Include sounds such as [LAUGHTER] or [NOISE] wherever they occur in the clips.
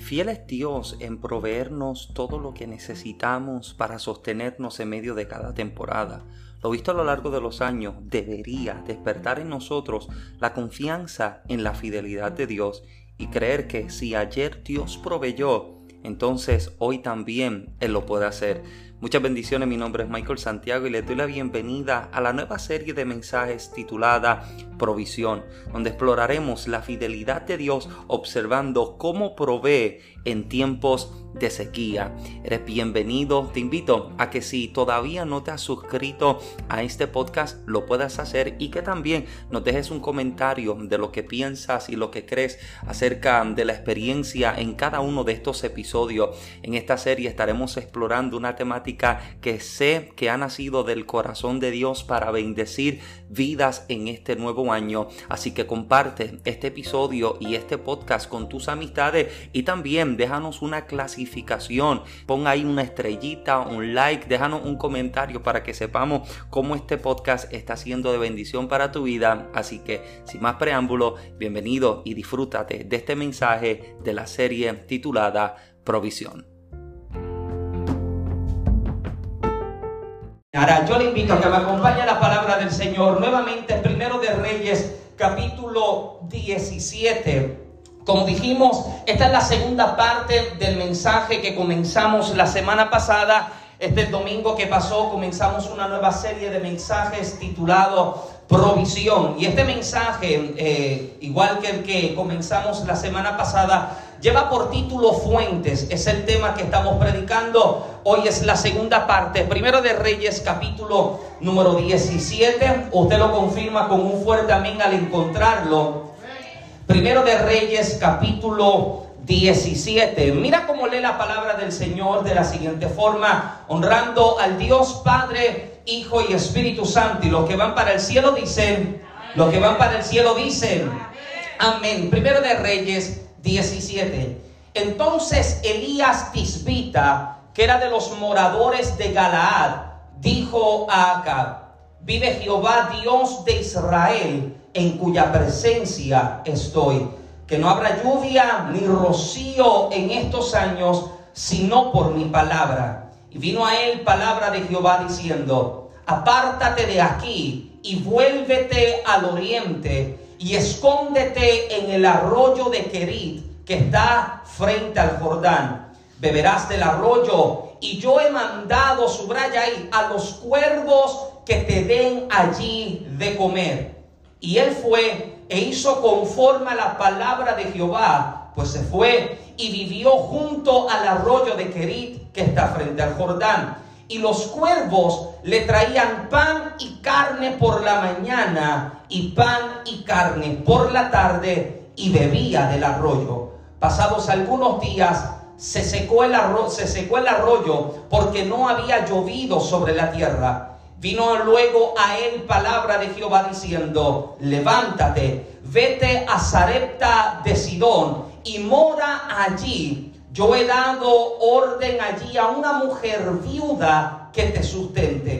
Fiel es Dios en proveernos todo lo que necesitamos para sostenernos en medio de cada temporada. Lo visto a lo largo de los años debería despertar en nosotros la confianza en la fidelidad de Dios y creer que si ayer Dios proveyó, entonces hoy también Él lo puede hacer. Muchas bendiciones, mi nombre es Michael Santiago y les doy la bienvenida a la nueva serie de mensajes titulada Provisión, donde exploraremos la fidelidad de Dios observando cómo provee en tiempos de sequía. Eres bienvenido, te invito a que si todavía no te has suscrito a este podcast, lo puedas hacer y que también nos dejes un comentario de lo que piensas y lo que crees acerca de la experiencia en cada uno de estos episodios. En esta serie estaremos explorando una temática que sé que ha nacido del corazón de Dios para bendecir vidas en este nuevo año. Así que comparte este episodio y este podcast con tus amistades y también déjanos una clasificación. Pon ahí una estrellita, un like, déjanos un comentario para que sepamos cómo este podcast está siendo de bendición para tu vida. Así que sin más preámbulo, bienvenido y disfrútate de este mensaje de la serie titulada Provisión. Ahora, yo le invito a que me acompañe a la palabra del Señor nuevamente, primero de Reyes, capítulo 17. Como dijimos, esta es la segunda parte del mensaje que comenzamos la semana pasada. Este domingo que pasó comenzamos una nueva serie de mensajes titulado Provisión. Y este mensaje, eh, igual que el que comenzamos la semana pasada, Lleva por título Fuentes, es el tema que estamos predicando. Hoy es la segunda parte, primero de Reyes capítulo número 17. Usted lo confirma con un fuerte amén al encontrarlo. Primero de Reyes capítulo 17. Mira cómo lee la palabra del Señor de la siguiente forma, honrando al Dios Padre, Hijo y Espíritu Santo. Y los que van para el cielo dicen, los que van para el cielo dicen, amén. Primero de Reyes 17. Entonces Elías Tisbita, que era de los moradores de Galaad, dijo a Acab, vive Jehová Dios de Israel, en cuya presencia estoy, que no habrá lluvia ni rocío en estos años, sino por mi palabra. Y vino a él palabra de Jehová diciendo, apártate de aquí y vuélvete al oriente y escóndete en el arroyo de Kerit que está frente al Jordán. Beberás del arroyo y yo he mandado, subraya a los cuervos que te den allí de comer. Y él fue e hizo conforme a la palabra de Jehová, pues se fue y vivió junto al arroyo de Kerit que está frente al Jordán y los cuervos le traían pan y carne por la mañana y pan y carne por la tarde y bebía del arroyo. Pasados algunos días se secó el arroyo, se secó el arroyo porque no había llovido sobre la tierra. Vino luego a él palabra de Jehová diciendo, levántate, vete a Sarepta de Sidón y mora allí yo he dado orden allí a una mujer viuda que te sustente.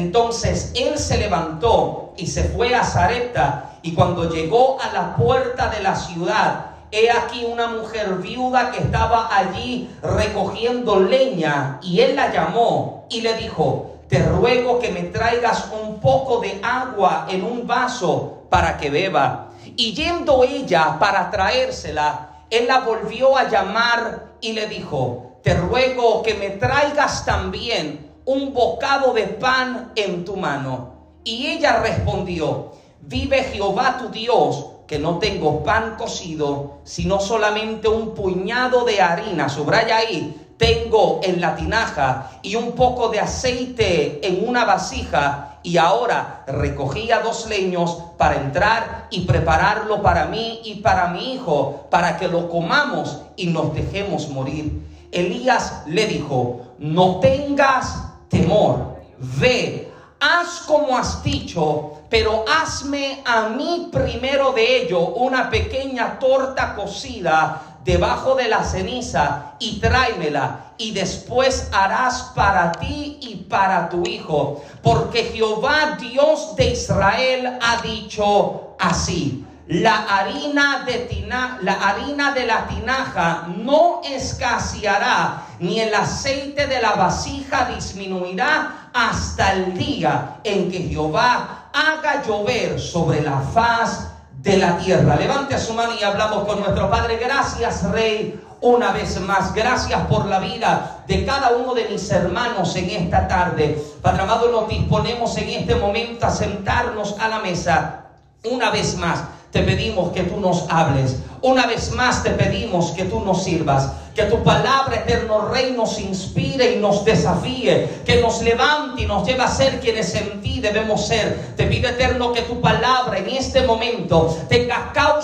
Entonces él se levantó y se fue a Zarepta y cuando llegó a la puerta de la ciudad, he aquí una mujer viuda que estaba allí recogiendo leña y él la llamó y le dijo, te ruego que me traigas un poco de agua en un vaso para que beba. Y yendo ella para traérsela, él la volvió a llamar y le dijo, te ruego que me traigas también un bocado de pan en tu mano. Y ella respondió, vive Jehová tu Dios, que no tengo pan cocido, sino solamente un puñado de harina, subraya ahí, tengo en la tinaja y un poco de aceite en una vasija y ahora recogía dos leños para entrar y prepararlo para mí y para mi hijo, para que lo comamos y nos dejemos morir. Elías le dijo, no tengas temor, ve, haz como has dicho, pero hazme a mí primero de ello una pequeña torta cocida debajo de la ceniza y tráemela y después harás para ti y para tu hijo, porque Jehová Dios de Israel ha dicho así, la harina de, la harina de la tinaja no escaseará, ni el aceite de la vasija disminuirá hasta el día en que Jehová haga llover sobre la faz de la tierra. Levante su mano y hablamos con nuestro Padre. Gracias, Rey, una vez más. Gracias por la vida de cada uno de mis hermanos en esta tarde. Padre amado, nos disponemos en este momento a sentarnos a la mesa una vez más te pedimos que tú nos hables. Una vez más te pedimos que tú nos sirvas. Que tu palabra, eterno Rey, nos inspire y nos desafíe. Que nos levante y nos lleve a ser quienes en ti debemos ser. Te pido, eterno, que tu palabra en este momento tenga causa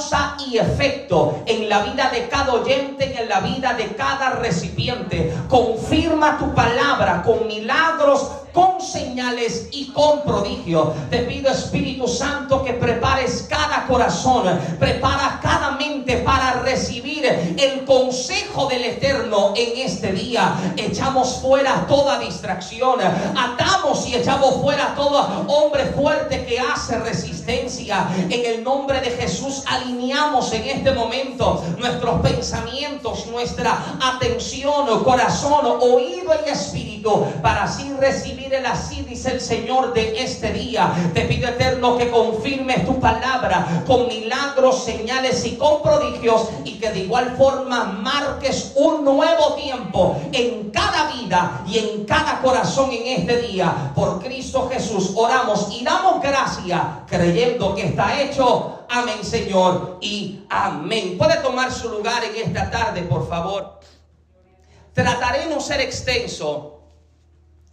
efecto en la vida de cada oyente y en la vida de cada recipiente. Confirma tu palabra con milagros con señales y con prodigio. Te pido Espíritu Santo que prepares cada corazón, prepara cada mente para recibir el consejo del Eterno en este día. Echamos fuera toda distracción, atamos y echamos fuera todo hombre fuerte que hace resistencia. En el nombre de Jesús alineamos en este momento nuestros pensamientos, nuestra atención, corazón, oído y espíritu para así recibir el así, dice el Señor de este día. Te pido eterno que confirmes tu palabra con milagros, señales y con prodigios y que de igual forma marques un nuevo tiempo en cada vida y en cada corazón en este día. Por Cristo Jesús oramos y damos gracias creyendo que está hecho. Amén, Señor, y amén. Puede tomar su lugar en esta tarde, por favor. Trataré no ser extenso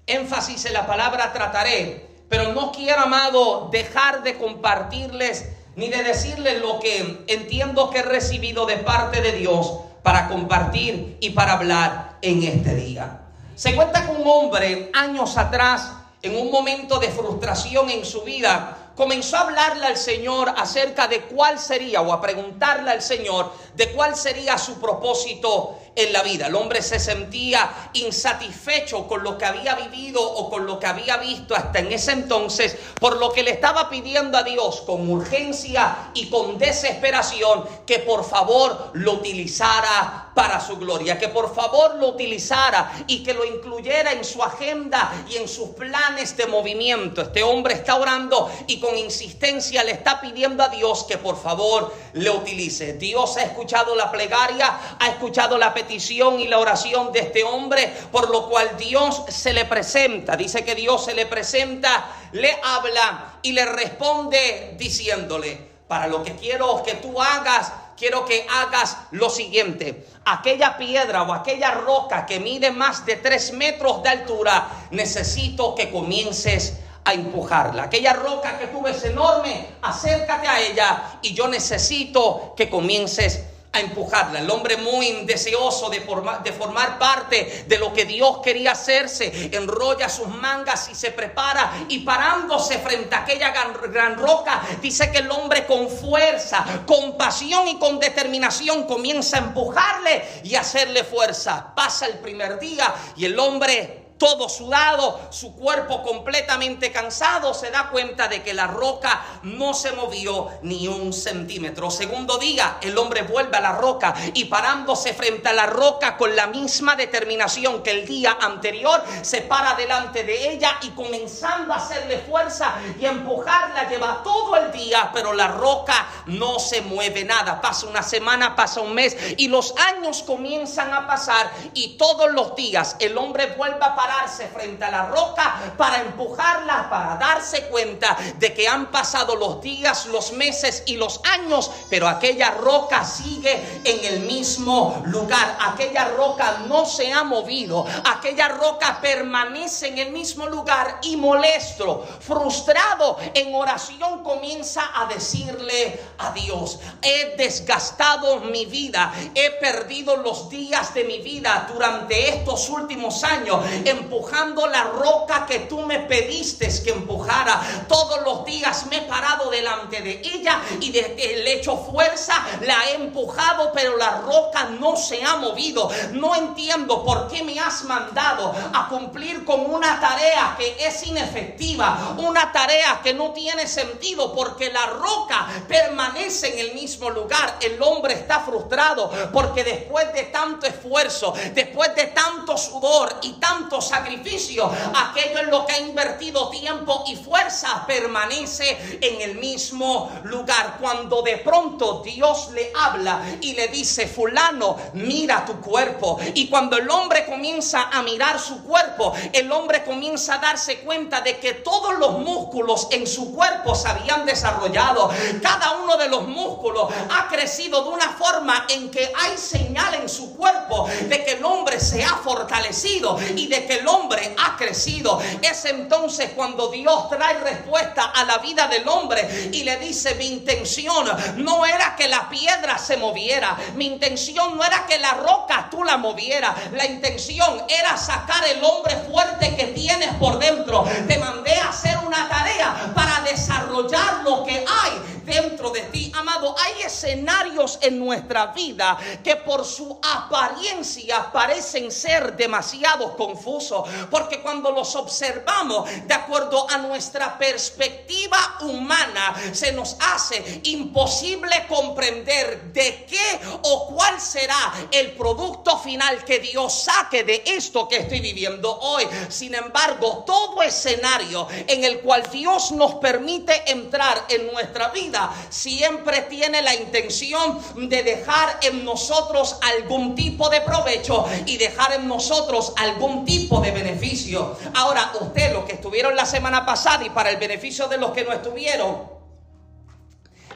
énfasis en la palabra trataré, pero no quiero, amado, dejar de compartirles ni de decirles lo que entiendo que he recibido de parte de Dios para compartir y para hablar en este día. Se cuenta con un hombre años atrás, en un momento de frustración en su vida, comenzó a hablarle al Señor acerca de cuál sería, o a preguntarle al Señor de cuál sería su propósito en la vida. El hombre se sentía insatisfecho con lo que había vivido o con lo que había visto hasta en ese entonces, por lo que le estaba pidiendo a Dios con urgencia y con desesperación que por favor lo utilizara para su gloria, que por favor lo utilizara y que lo incluyera en su agenda y en sus planes de movimiento. Este hombre está orando y con insistencia le está pidiendo a Dios que por favor le utilice. Dios ha escuchado la plegaria, ha escuchado la petición y la oración de este hombre, por lo cual Dios se le presenta. Dice que Dios se le presenta, le habla y le responde diciéndole, para lo que quiero que tú hagas quiero que hagas lo siguiente. Aquella piedra o aquella roca que mide más de tres metros de altura, necesito que comiences a empujarla. Aquella roca que tú ves enorme, acércate a ella y yo necesito que comiences a empujarla. El hombre muy deseoso de formar, de formar parte de lo que Dios quería hacerse, enrolla sus mangas y se prepara y parándose frente a aquella gran, gran roca, dice que el hombre con fuerza, con pasión y con determinación comienza a empujarle y hacerle fuerza. Pasa el primer día y el hombre todo sudado, su cuerpo completamente cansado, se da cuenta de que la roca no se movió ni un centímetro. Segundo día, el hombre vuelve a la roca y parándose frente a la roca con la misma determinación que el día anterior, se para delante de ella y comenzando a hacerle fuerza y empujarla, lleva todo el día, pero la roca no se mueve nada. Pasa una semana, pasa un mes y los años comienzan a pasar y todos los días el hombre vuelve a parar frente a la roca para empujarla, para darse cuenta de que han pasado los días, los meses y los años, pero aquella roca sigue en el mismo lugar. Aquella roca no se ha movido. Aquella roca permanece en el mismo lugar y molesto, frustrado en oración comienza a decirle a Dios, he desgastado mi vida, he perdido los días de mi vida durante estos últimos años. Empujando la roca que tú me pediste que empujara. Todos los días me he parado delante de ella y le he hecho fuerza, la he empujado, pero la roca no se ha movido. No entiendo por qué me has mandado a cumplir con una tarea que es inefectiva, una tarea que no tiene sentido porque la roca permanece en el mismo lugar. El hombre está frustrado porque después de tanto esfuerzo, después de tanto sudor y tanto sacrificio, aquello en lo que ha invertido tiempo y fuerza permanece en el mismo lugar. Cuando de pronto Dios le habla y le dice, fulano, mira tu cuerpo. Y cuando el hombre comienza a mirar su cuerpo, el hombre comienza a darse cuenta de que todos los músculos en su cuerpo se habían desarrollado. Cada uno de los músculos ha crecido de una forma en que hay señal en su cuerpo de que el hombre se ha fortalecido y de que el hombre ha crecido. Es entonces cuando Dios trae respuesta a la vida del hombre y le dice, mi intención no era que la piedra se moviera, mi intención no era que la roca tú la moviera, la intención era sacar el hombre fuerte que tienes por dentro. Te mandé a hacer una tarea para desarrollar lo que hay dentro de ti. Amado, hay escenarios en nuestra vida que por su apariencia parecen ser demasiado confusos, porque cuando los observamos de acuerdo a nuestra perspectiva humana, se nos hace imposible comprender de qué o cuál será el producto final que Dios saque de esto que estoy viviendo hoy. Sin embargo, todo escenario en el cual Dios nos permite entrar en nuestra vida siempre tiene la intención de dejar en nosotros algún tipo de provecho y dejar en nosotros algún tipo de beneficio. Ahora, usted, los que estuvieron la semana pasada y para el beneficio de los que no estuvieron,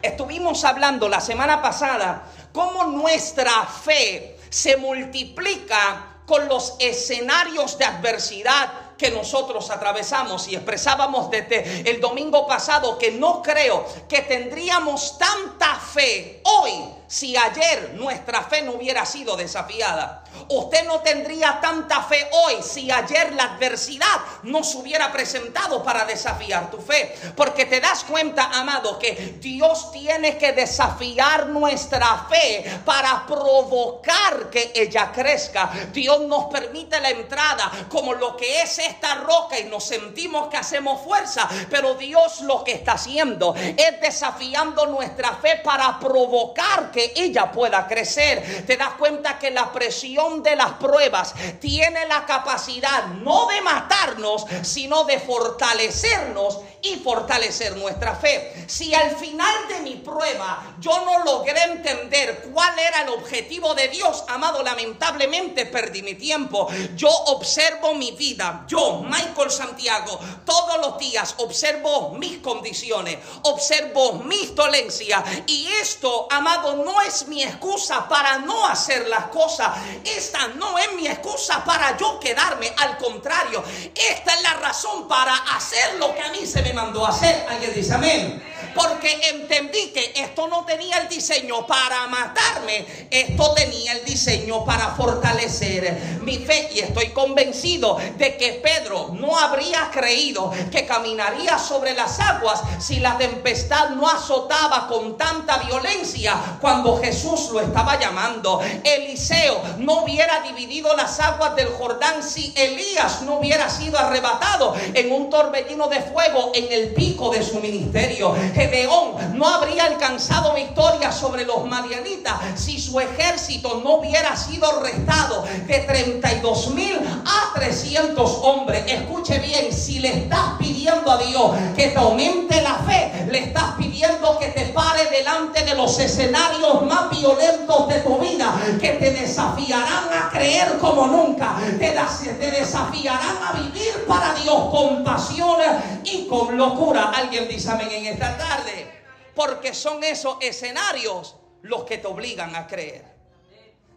estuvimos hablando la semana pasada cómo nuestra fe se multiplica con los escenarios de adversidad que nosotros atravesamos y expresábamos desde el domingo pasado que no creo que tendríamos tanta fe hoy si ayer nuestra fe no hubiera sido desafiada. Usted no tendría tanta fe hoy si ayer la adversidad no se hubiera presentado para desafiar tu fe. Porque te das cuenta, amado, que Dios tiene que desafiar nuestra fe para provocar que ella crezca. Dios nos permite la entrada como lo que es esta roca y nos sentimos que hacemos fuerza. Pero Dios lo que está haciendo es desafiando nuestra fe para provocar que ella pueda crecer. Te das cuenta que la presión de las pruebas tiene la capacidad no de matarnos, sino de fortalecernos y fortalecer nuestra fe. Si al final de mi prueba yo no logré entender cuál era el objetivo de Dios, amado, lamentablemente perdí mi tiempo. Yo observo mi vida, yo, Michael Santiago, todos los días observo mis condiciones, observo mis dolencias y esto, amado, no es mi excusa para no hacer las cosas. Esta no es mi excusa para yo quedarme, al contrario, esta es la razón para hacer lo que a mí se me mandó a hacer. Alguien dice amén. Porque entendí que esto no tenía el diseño para matarme, esto tenía el diseño para fortalecer mi fe. Y estoy convencido de que Pedro no habría creído que caminaría sobre las aguas si la tempestad no azotaba con tanta violencia cuando Jesús lo estaba llamando. Eliseo no hubiera dividido las aguas del Jordán si Elías no hubiera sido arrebatado en un torbellino de fuego en el pico de su ministerio. Gedeón no habría alcanzado victoria sobre los madianitas si su ejército no hubiera sido restado de 32 mil a 300 hombres. Escuche bien, si le estás pidiendo a Dios que te aumente la fe, le estás pidiendo que te pare delante de los escenarios más violentos de tu vida, que te desafiarán a creer como nunca, te, te desafiarán a vivir para Dios con pasión y con locura. Alguien dice amén en esta tarde. Porque son esos escenarios los que te obligan a creer.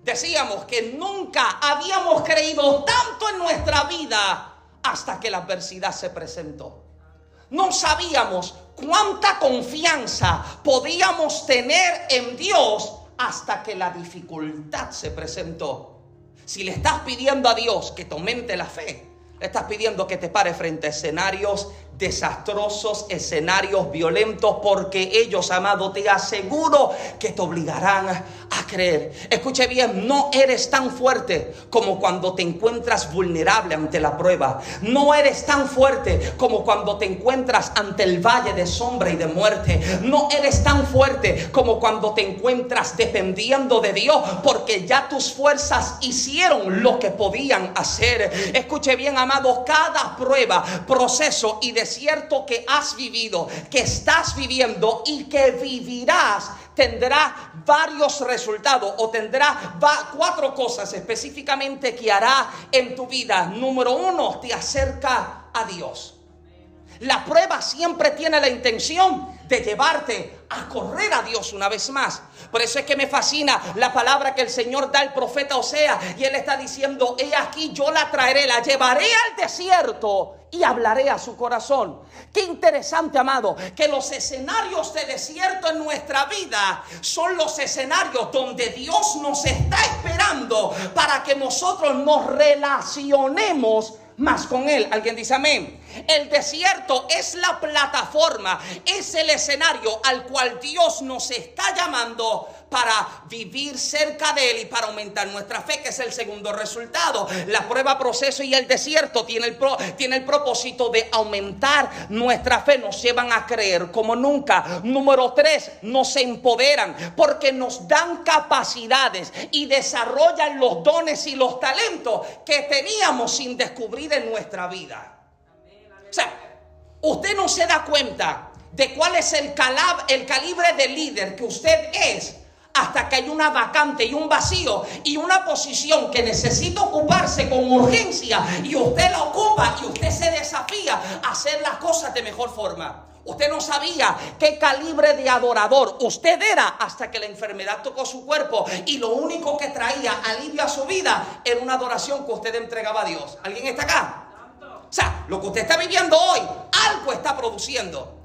Decíamos que nunca habíamos creído tanto en nuestra vida hasta que la adversidad se presentó. No sabíamos cuánta confianza podíamos tener en Dios hasta que la dificultad se presentó. Si le estás pidiendo a Dios que te aumente la fe, Le estás pidiendo que te pare frente a escenarios desastrosos, escenarios violentos, porque ellos, amado, te aseguro que te obligarán a creer. Escuche bien, no eres tan fuerte como cuando te encuentras vulnerable ante la prueba. No eres tan fuerte como cuando te encuentras ante el valle de sombra y de muerte. No eres tan fuerte como cuando te encuentras dependiendo de Dios, porque ya tus fuerzas hicieron lo que podían hacer. Escuche bien, amado, cada prueba, proceso y deseo cierto que has vivido, que estás viviendo y que vivirás, tendrá varios resultados o tendrá cuatro cosas específicamente que hará en tu vida. Número uno, te acerca a Dios. La prueba siempre tiene la intención de llevarte a correr a Dios una vez más. Por eso es que me fascina la palabra que el Señor da al profeta Osea. Y él está diciendo, he aquí yo la traeré, la llevaré al desierto y hablaré a su corazón. Qué interesante, amado, que los escenarios de desierto en nuestra vida son los escenarios donde Dios nos está esperando para que nosotros nos relacionemos más con Él. Alguien dice amén. El desierto es la plataforma, es el escenario al cual Dios nos está llamando para vivir cerca de Él y para aumentar nuestra fe, que es el segundo resultado. La prueba, proceso y el desierto tiene el, tiene el propósito de aumentar nuestra fe, nos llevan a creer como nunca. Número tres, nos empoderan porque nos dan capacidades y desarrollan los dones y los talentos que teníamos sin descubrir en nuestra vida. O sea, usted no se da cuenta de cuál es el, el calibre de líder que usted es hasta que hay una vacante y un vacío y una posición que necesita ocuparse con urgencia y usted la ocupa y usted se desafía a hacer las cosas de mejor forma. Usted no sabía qué calibre de adorador usted era hasta que la enfermedad tocó su cuerpo y lo único que traía alivio a su vida era una adoración que usted entregaba a Dios. ¿Alguien está acá? O sea, lo que usted está viviendo hoy, algo está produciendo.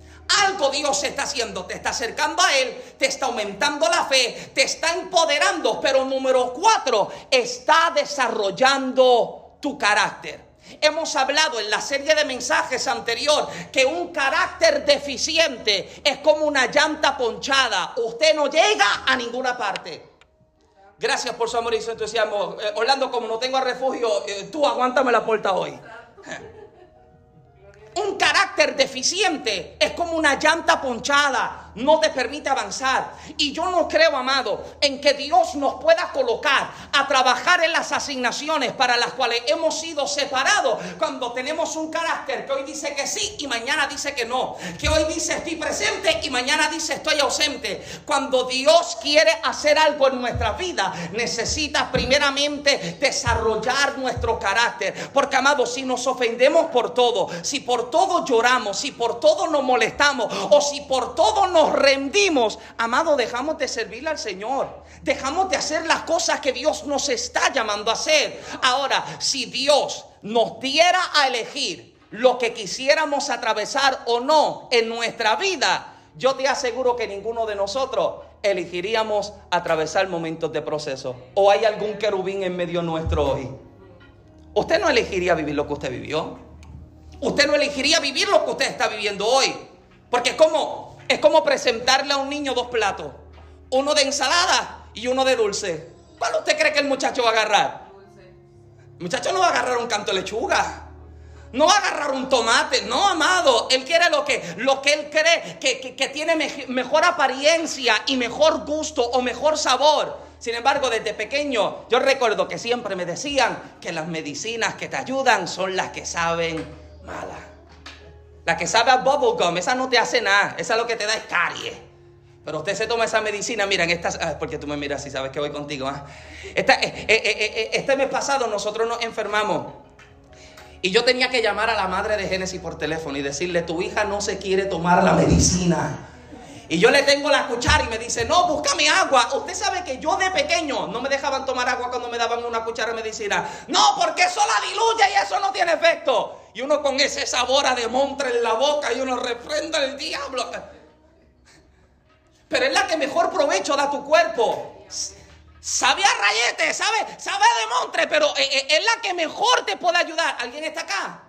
Algo Dios está haciendo, te está acercando a Él, te está aumentando la fe, te está empoderando, pero número cuatro, está desarrollando tu carácter. Hemos hablado en la serie de mensajes anterior que un carácter deficiente es como una llanta ponchada. Usted no llega a ninguna parte. Gracias por su amor y su entusiasmo. Eh, Orlando, como no tengo refugio, eh, tú aguántame la puerta hoy. [LAUGHS] Un carácter deficiente es como una llanta ponchada no te permite avanzar. Y yo no creo, amado, en que Dios nos pueda colocar a trabajar en las asignaciones para las cuales hemos sido separados cuando tenemos un carácter que hoy dice que sí y mañana dice que no. Que hoy dice estoy presente y mañana dice estoy ausente. Cuando Dios quiere hacer algo en nuestra vida, necesita primeramente desarrollar nuestro carácter. Porque, amado, si nos ofendemos por todo, si por todo lloramos, si por todo nos molestamos o si por todo nos rendimos, amado, dejamos de servirle al Señor. Dejamos de hacer las cosas que Dios nos está llamando a hacer. Ahora, si Dios nos diera a elegir lo que quisiéramos atravesar o no en nuestra vida, yo te aseguro que ninguno de nosotros elegiríamos atravesar momentos de proceso. ¿O hay algún querubín en medio nuestro hoy? Usted no elegiría vivir lo que usted vivió. Usted no elegiría vivir lo que usted está viviendo hoy. Porque como es como presentarle a un niño dos platos, uno de ensalada y uno de dulce. ¿Cuál usted cree que el muchacho va a agarrar? El muchacho no va a agarrar un canto de lechuga. No va a agarrar un tomate, no, amado. Él quiere lo que, lo que él cree que, que tiene mejor apariencia y mejor gusto o mejor sabor. Sin embargo, desde pequeño yo recuerdo que siempre me decían que las medicinas que te ayudan son las que saben malas. La que sabe a bubblegum, esa no te hace nada. Esa lo que te da es carie. Pero usted se toma esa medicina, miren, estas, ah, porque tú me miras y sabes que voy contigo. ¿ah? Eh, eh, eh, este mes pasado nosotros nos enfermamos. Y yo tenía que llamar a la madre de Génesis por teléfono y decirle, tu hija no se quiere tomar la medicina. Y yo le tengo la cuchara y me dice, no, búscame agua. Usted sabe que yo de pequeño no me dejaban tomar agua cuando me daban una cuchara de medicina. No, porque eso la diluye y eso no tiene efecto. Y uno con ese sabor a demontre en la boca y uno refrenda el diablo. Pero es la que mejor provecho da tu cuerpo. sabe a rayete, sabe, sabe de montre, pero eh, eh, es la que mejor te puede ayudar. ¿Alguien está acá?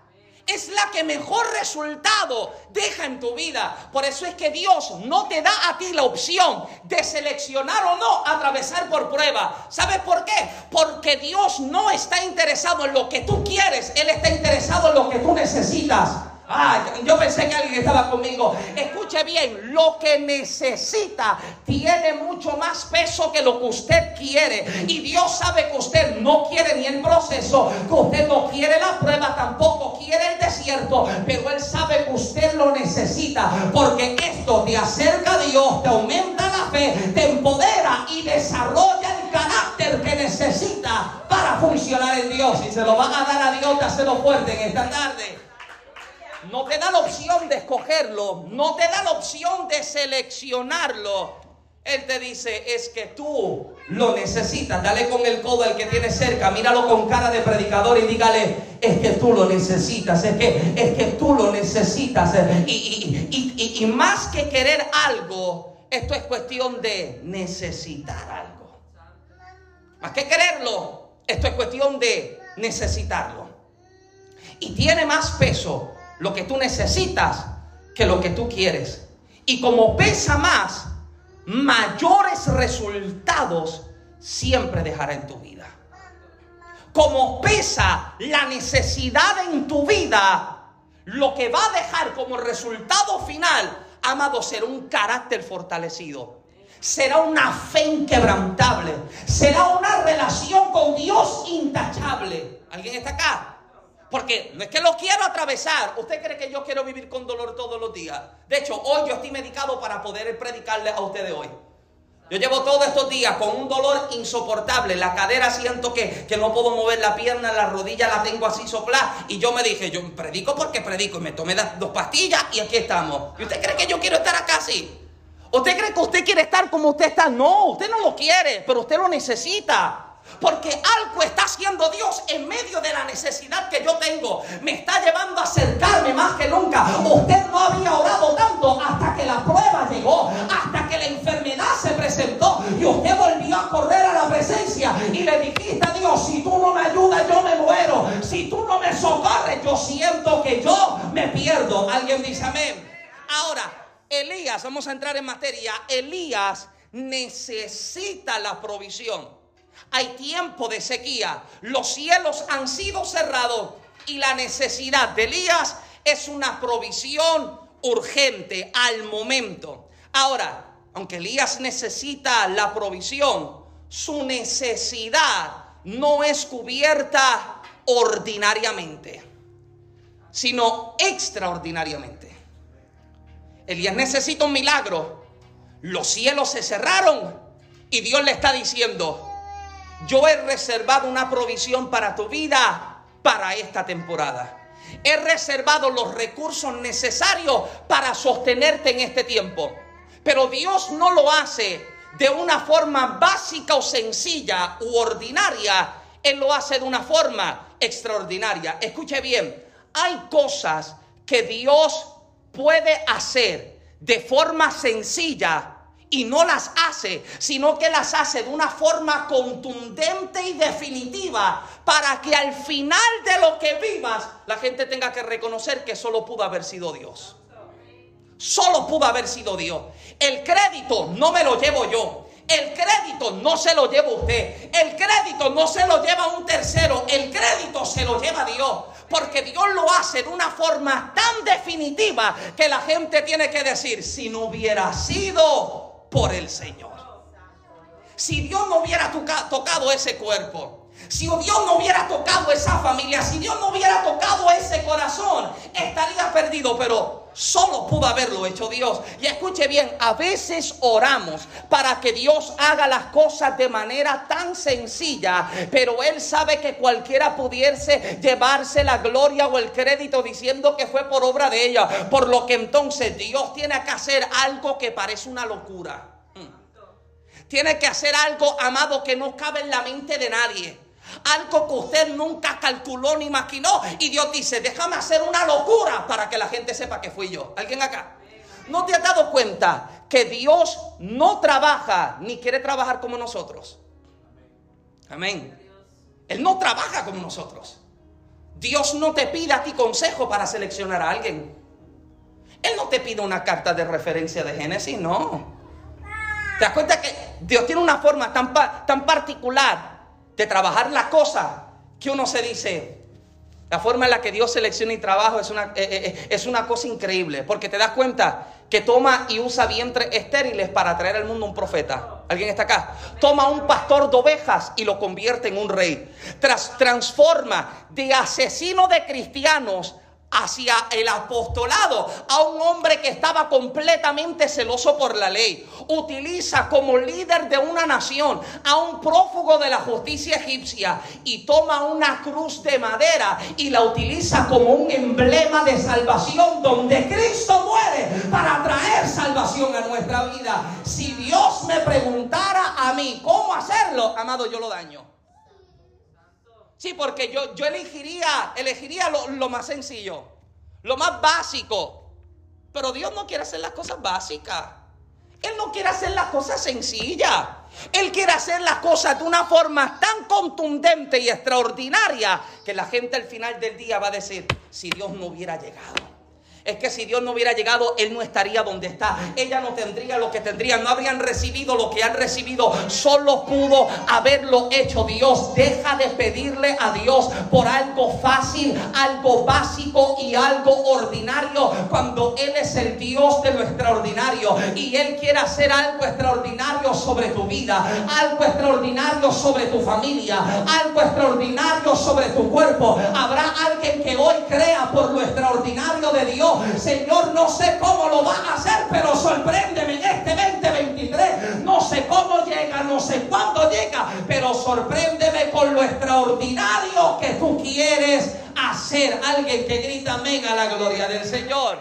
Es la que mejor resultado deja en tu vida. Por eso es que Dios no te da a ti la opción de seleccionar o no atravesar por prueba. ¿Sabes por qué? Porque Dios no está interesado en lo que tú quieres, Él está interesado en lo que tú necesitas. Ah, yo pensé que alguien estaba conmigo. Escuche bien, lo que necesita tiene mucho más peso que lo que usted quiere. Y Dios sabe que usted no quiere ni el proceso, que usted no quiere la prueba, tampoco quiere el desierto. Pero Él sabe que usted lo necesita. Porque esto te acerca a Dios, te aumenta la fe, te empodera y desarrolla el carácter que necesita para funcionar en Dios. Y se lo van a dar a Dios, hacerlo fuerte en esta tarde no te da la opción de escogerlo, no te da la opción de seleccionarlo. Él te dice, es que tú lo necesitas. Dale con el codo al que tiene cerca, míralo con cara de predicador y dígale, es que tú lo necesitas, es que, es que tú lo necesitas. Y, y más que querer algo, esto es cuestión de necesitar algo. Más que quererlo, esto es cuestión de necesitarlo. Y tiene más peso lo que tú necesitas que lo que tú quieres. Y como pesa más, mayores resultados siempre dejará en tu vida. Como pesa la necesidad en tu vida, lo que va a dejar como resultado final, amado, será un carácter fortalecido. Será una fe inquebrantable. Será una relación con Dios intachable. ¿Alguien está acá? Porque no es que lo quiero atravesar. ¿Usted cree que yo quiero vivir con dolor todos los días? De hecho, hoy yo estoy medicado para poder predicarle a ustedes hoy. Yo llevo todos estos días con un dolor insoportable. La cadera siento que, que no puedo mover la pierna, la rodilla la tengo así soplada. Y yo me dije, yo predico porque predico. Y me tomé dos pastillas y aquí estamos. ¿Y usted cree que yo quiero estar acá así? ¿Usted cree que usted quiere estar como usted está? No, usted no lo quiere, pero usted lo necesita. Porque algo está haciendo Dios en medio de la necesidad que yo tengo. Me está llevando a acercarme más que nunca. Usted no había orado tanto hasta que la prueba llegó, hasta que la enfermedad se presentó y usted volvió a correr a la presencia y le dijiste a Dios, si tú no me ayudas yo me muero. Si tú no me socorres yo siento que yo me pierdo. Alguien dice amén. Ahora, Elías, vamos a entrar en materia. Elías necesita la provisión. Hay tiempo de sequía. Los cielos han sido cerrados y la necesidad de Elías es una provisión urgente al momento. Ahora, aunque Elías necesita la provisión, su necesidad no es cubierta ordinariamente, sino extraordinariamente. Elías necesita un milagro. Los cielos se cerraron y Dios le está diciendo, yo he reservado una provisión para tu vida para esta temporada. He reservado los recursos necesarios para sostenerte en este tiempo. Pero Dios no lo hace de una forma básica o sencilla u ordinaria. Él lo hace de una forma extraordinaria. Escuche bien, hay cosas que Dios puede hacer de forma sencilla y no las hace, sino que las hace de una forma contundente y definitiva para que al final de lo que vivas la gente tenga que reconocer que solo pudo haber sido Dios. Solo pudo haber sido Dios. El crédito no me lo llevo yo. El crédito no se lo lleva usted. El crédito no se lo lleva un tercero. El crédito se lo lleva Dios. Porque Dios lo hace de una forma tan definitiva que la gente tiene que decir, si no hubiera sido por el Señor. Si Dios no hubiera tocado ese cuerpo, si Dios no hubiera tocado esa familia, si Dios no hubiera tocado ese corazón, estaría perdido, pero solo pudo haberlo hecho Dios. Y escuche bien, a veces oramos para que Dios haga las cosas de manera tan sencilla, pero Él sabe que cualquiera pudiese llevarse la gloria o el crédito diciendo que fue por obra de ella, por lo que entonces Dios tiene que hacer algo que parece una locura. Mm. Tiene que hacer algo, amado, que no cabe en la mente de nadie. Algo que usted nunca calculó ni maquinó. Y Dios dice, déjame hacer una locura para que la gente sepa que fui yo. ¿Alguien acá? ¿No te has dado cuenta que Dios no trabaja ni quiere trabajar como nosotros? Amén. Él no trabaja como nosotros. Dios no te pide a ti consejo para seleccionar a alguien. Él no te pide una carta de referencia de Génesis, no. ¿Te das cuenta que Dios tiene una forma tan, tan particular de trabajar la cosa que uno se dice, la forma en la que Dios selecciona y trabaja es una, eh, eh, eh, es una cosa increíble, porque te das cuenta que toma y usa vientres estériles para traer al mundo un profeta. ¿Alguien está acá? Toma un pastor de ovejas y lo convierte en un rey. Tras, transforma de asesino de cristianos hacia el apostolado a un hombre que estaba completamente celoso por la ley. Utiliza como líder de una nación a un prófugo de la justicia egipcia y toma una cruz de madera y la utiliza como un emblema de salvación donde Cristo muere para traer salvación a nuestra vida. Si Dios me preguntara a mí cómo hacerlo, amado, yo lo daño. Sí, porque yo, yo elegiría, elegiría lo, lo más sencillo, lo más básico. Pero Dios no quiere hacer las cosas básicas. Él no quiere hacer las cosas sencillas. Él quiere hacer las cosas de una forma tan contundente y extraordinaria que la gente al final del día va a decir, si Dios no hubiera llegado es que si Dios no hubiera llegado, Él no estaría donde está. Ella no tendría lo que tendría, no habrían recibido lo que han recibido. Solo pudo haberlo hecho Dios. Deja de pedirle a Dios por algo fácil, algo básico y algo ordinario, cuando Él es el Dios de lo extraordinario. Y Él quiere hacer algo extraordinario sobre tu vida, algo extraordinario sobre tu familia, algo extraordinario sobre tu cuerpo. Habrá alguien que hoy crea por lo extraordinario de Dios Señor, no sé cómo lo vas a hacer, pero sorpréndeme en este 2023. No sé cómo llega, no sé cuándo llega, pero sorpréndeme con lo extraordinario que tú quieres hacer. Alguien que grita amén a la gloria del Señor.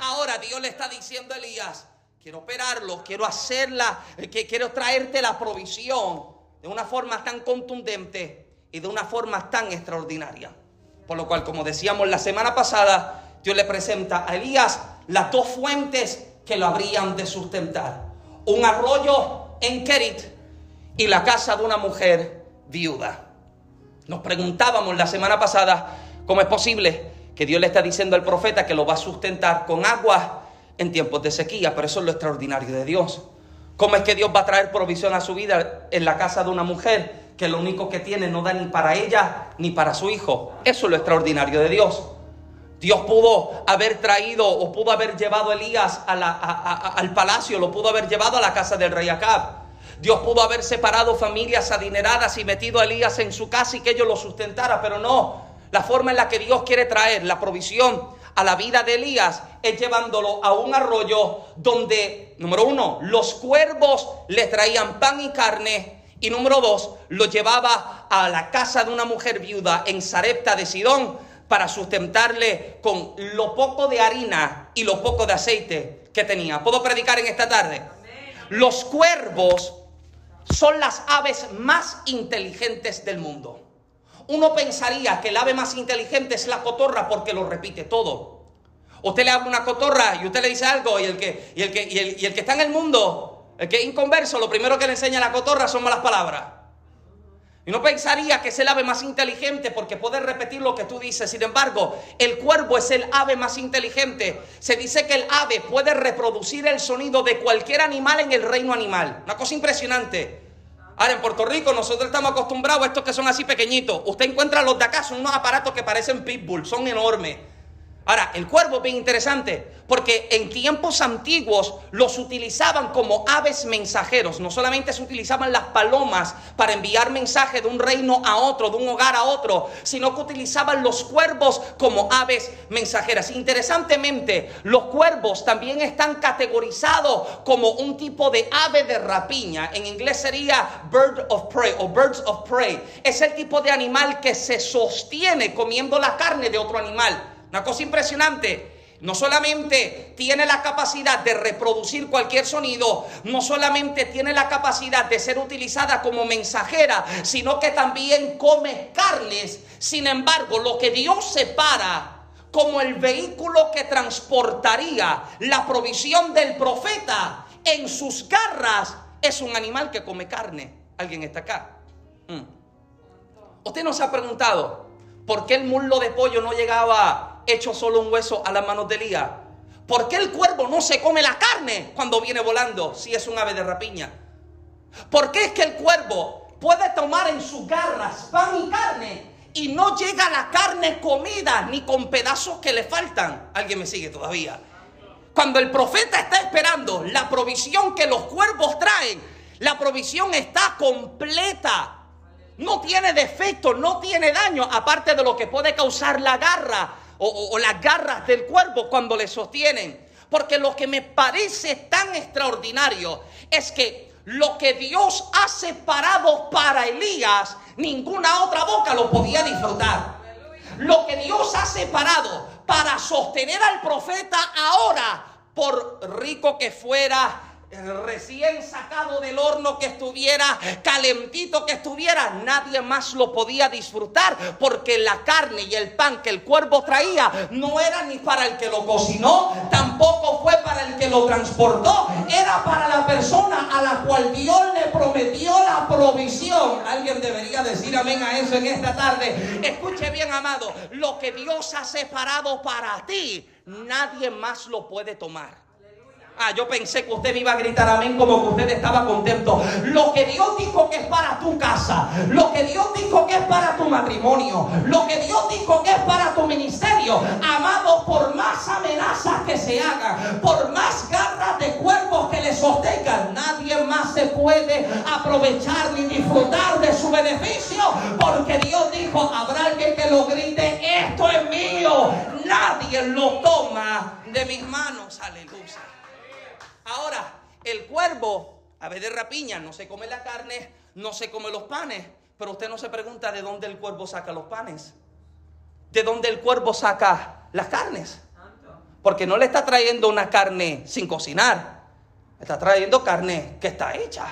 Ahora Dios le está diciendo a Elías, quiero operarlo, quiero hacerla, que quiero traerte la provisión de una forma tan contundente y de una forma tan extraordinaria. Por lo cual, como decíamos la semana pasada, Dios le presenta a Elías las dos fuentes que lo habrían de sustentar. Un arroyo en Kerit y la casa de una mujer viuda. Nos preguntábamos la semana pasada cómo es posible que Dios le está diciendo al profeta que lo va a sustentar con agua en tiempos de sequía, pero eso es lo extraordinario de Dios. ¿Cómo es que Dios va a traer provisión a su vida en la casa de una mujer que lo único que tiene no da ni para ella ni para su hijo? Eso es lo extraordinario de Dios. Dios pudo haber traído o pudo haber llevado a Elías al palacio, lo pudo haber llevado a la casa del rey Acab. Dios pudo haber separado familias adineradas y metido a Elías en su casa y que ellos lo sustentara, pero no. La forma en la que Dios quiere traer la provisión a la vida de Elías es llevándolo a un arroyo donde, número uno, los cuervos le traían pan y carne y número dos, lo llevaba a la casa de una mujer viuda en Sarepta de Sidón para sustentarle con lo poco de harina y lo poco de aceite que tenía. ¿Puedo predicar en esta tarde? Los cuervos son las aves más inteligentes del mundo. Uno pensaría que el ave más inteligente es la cotorra porque lo repite todo. Usted le habla una cotorra y usted le dice algo y el que, y el que, y el, y el que está en el mundo, el que es inconverso, lo primero que le enseña a la cotorra son malas palabras. Y no pensaría que es el ave más inteligente porque puede repetir lo que tú dices. Sin embargo, el cuervo es el ave más inteligente. Se dice que el ave puede reproducir el sonido de cualquier animal en el reino animal. Una cosa impresionante. Ahora, en Puerto Rico nosotros estamos acostumbrados a estos que son así pequeñitos. Usted encuentra los de acá, son unos aparatos que parecen pitbull, son enormes. Ahora, el cuervo es bien interesante porque en tiempos antiguos los utilizaban como aves mensajeros. No solamente se utilizaban las palomas para enviar mensaje de un reino a otro, de un hogar a otro, sino que utilizaban los cuervos como aves mensajeras. Interesantemente, los cuervos también están categorizados como un tipo de ave de rapiña. En inglés sería bird of prey o birds of prey. Es el tipo de animal que se sostiene comiendo la carne de otro animal. Una cosa impresionante. No solamente tiene la capacidad de reproducir cualquier sonido, no solamente tiene la capacidad de ser utilizada como mensajera, sino que también come carnes. Sin embargo, lo que Dios separa como el vehículo que transportaría la provisión del profeta en sus garras es un animal que come carne. ¿Alguien está acá? Mm. Usted nos ha preguntado, ¿por qué el muslo de pollo no llegaba hecho solo un hueso a las manos de Elías? ¿Por qué el cuervo no se come la carne cuando viene volando si es un ave de rapiña? ¿Por qué es que el cuervo puede tomar en sus garras pan y carne y no llega la carne comida ni con pedazos que le faltan? ¿Alguien me sigue todavía? Cuando el profeta está esperando la provisión que los cuervos traen, la provisión está completa. No tiene defecto, no tiene daño, aparte de lo que puede causar la garra o, las garras del cuervo cuando le sostienen. Porque lo que me parece tan extraordinario es que lo que Dios ha separado para Elías, ninguna otra boca lo podía disfrutar. Lo que Dios ha separado para sostener al profeta ahora, por rico que fuera, recién sacado del horno que estuviera, calentito que estuviera, nadie más lo podía disfrutar porque la carne y el pan que el cuervo traía no era ni para el que lo cocinó, tampoco fue para el que lo transportó, era para la persona a la cual Dios le prometió la provisión. Alguien debería decir amén a eso en esta tarde. Escuche bien, amado, lo que Dios ha separado para ti, nadie más lo puede tomar. Ah, yo pensé que usted me iba a gritar amén como que usted estaba contento. Lo que Dios dijo que es para tu casa, lo que Dios dijo que es para tu matrimonio, lo que Dios dijo que es para tu ministerio, amado, por más amenazas que se hagan, por más garras de cuerpos que le sostengan, nadie más se puede aprovechar ni disfrutar de su beneficio, porque Dios dijo, habrá alguien que lo grite, esto es mío, nadie lo toma de mis manos, aleluya. Ahora, el cuervo, a ver de rapiña, no se come la carne, no se come los panes, pero usted no se pregunta de dónde el cuervo saca los panes, de dónde el cuervo saca las carnes. Porque no le está trayendo una carne sin cocinar, le está trayendo carne que está hecha,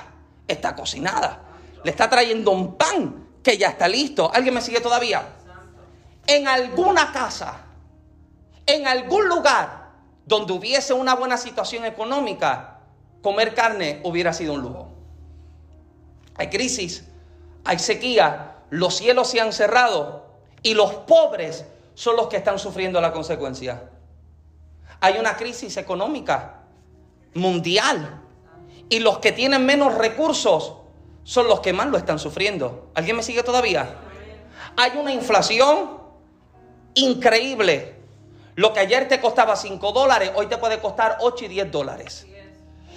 está cocinada. Le está trayendo un pan que ya está listo. ¿Alguien me sigue todavía? En alguna casa, en algún lugar, donde hubiese una buena situación económica, comer carne hubiera sido un lujo. Hay crisis, hay sequía, los cielos se han cerrado y los pobres son los que están sufriendo la consecuencia. Hay una crisis económica mundial y los que tienen menos recursos son los que más lo están sufriendo. ¿Alguien me sigue todavía? Hay una inflación increíble lo que ayer te costaba 5 dólares, hoy te puede costar 8 y 10 dólares.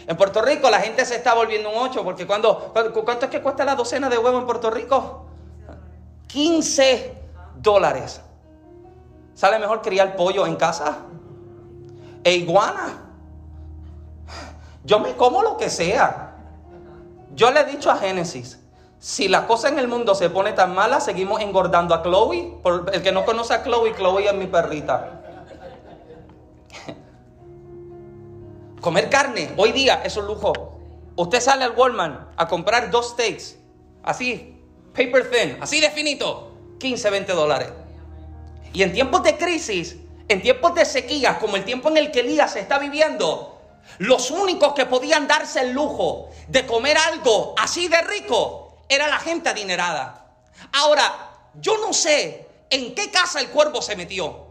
En Puerto Rico la gente se está volviendo un 8 porque cuando, ¿cuánto es que cuesta la docena de huevo en Puerto Rico? 15 dólares. ¿Sale mejor criar pollo en casa? E iguana. Yo me como lo que sea. Yo le he dicho a Génesis, si la cosa en el mundo se pone tan mala, seguimos engordando a Chloe. Por el que no conoce a Chloe, Chloe es mi perrita. [LAUGHS] Comer carne, hoy día es un lujo. Usted sale al Walmart a comprar dos steaks, así, paper thin, así de finito, 15, 20 dólares. Y en tiempos de crisis, en tiempos de sequía, como el tiempo en el que Elías está viviendo, los únicos que podían darse el lujo de comer algo así de rico era la gente adinerada. Ahora, yo no sé en qué casa el cuervo se metió.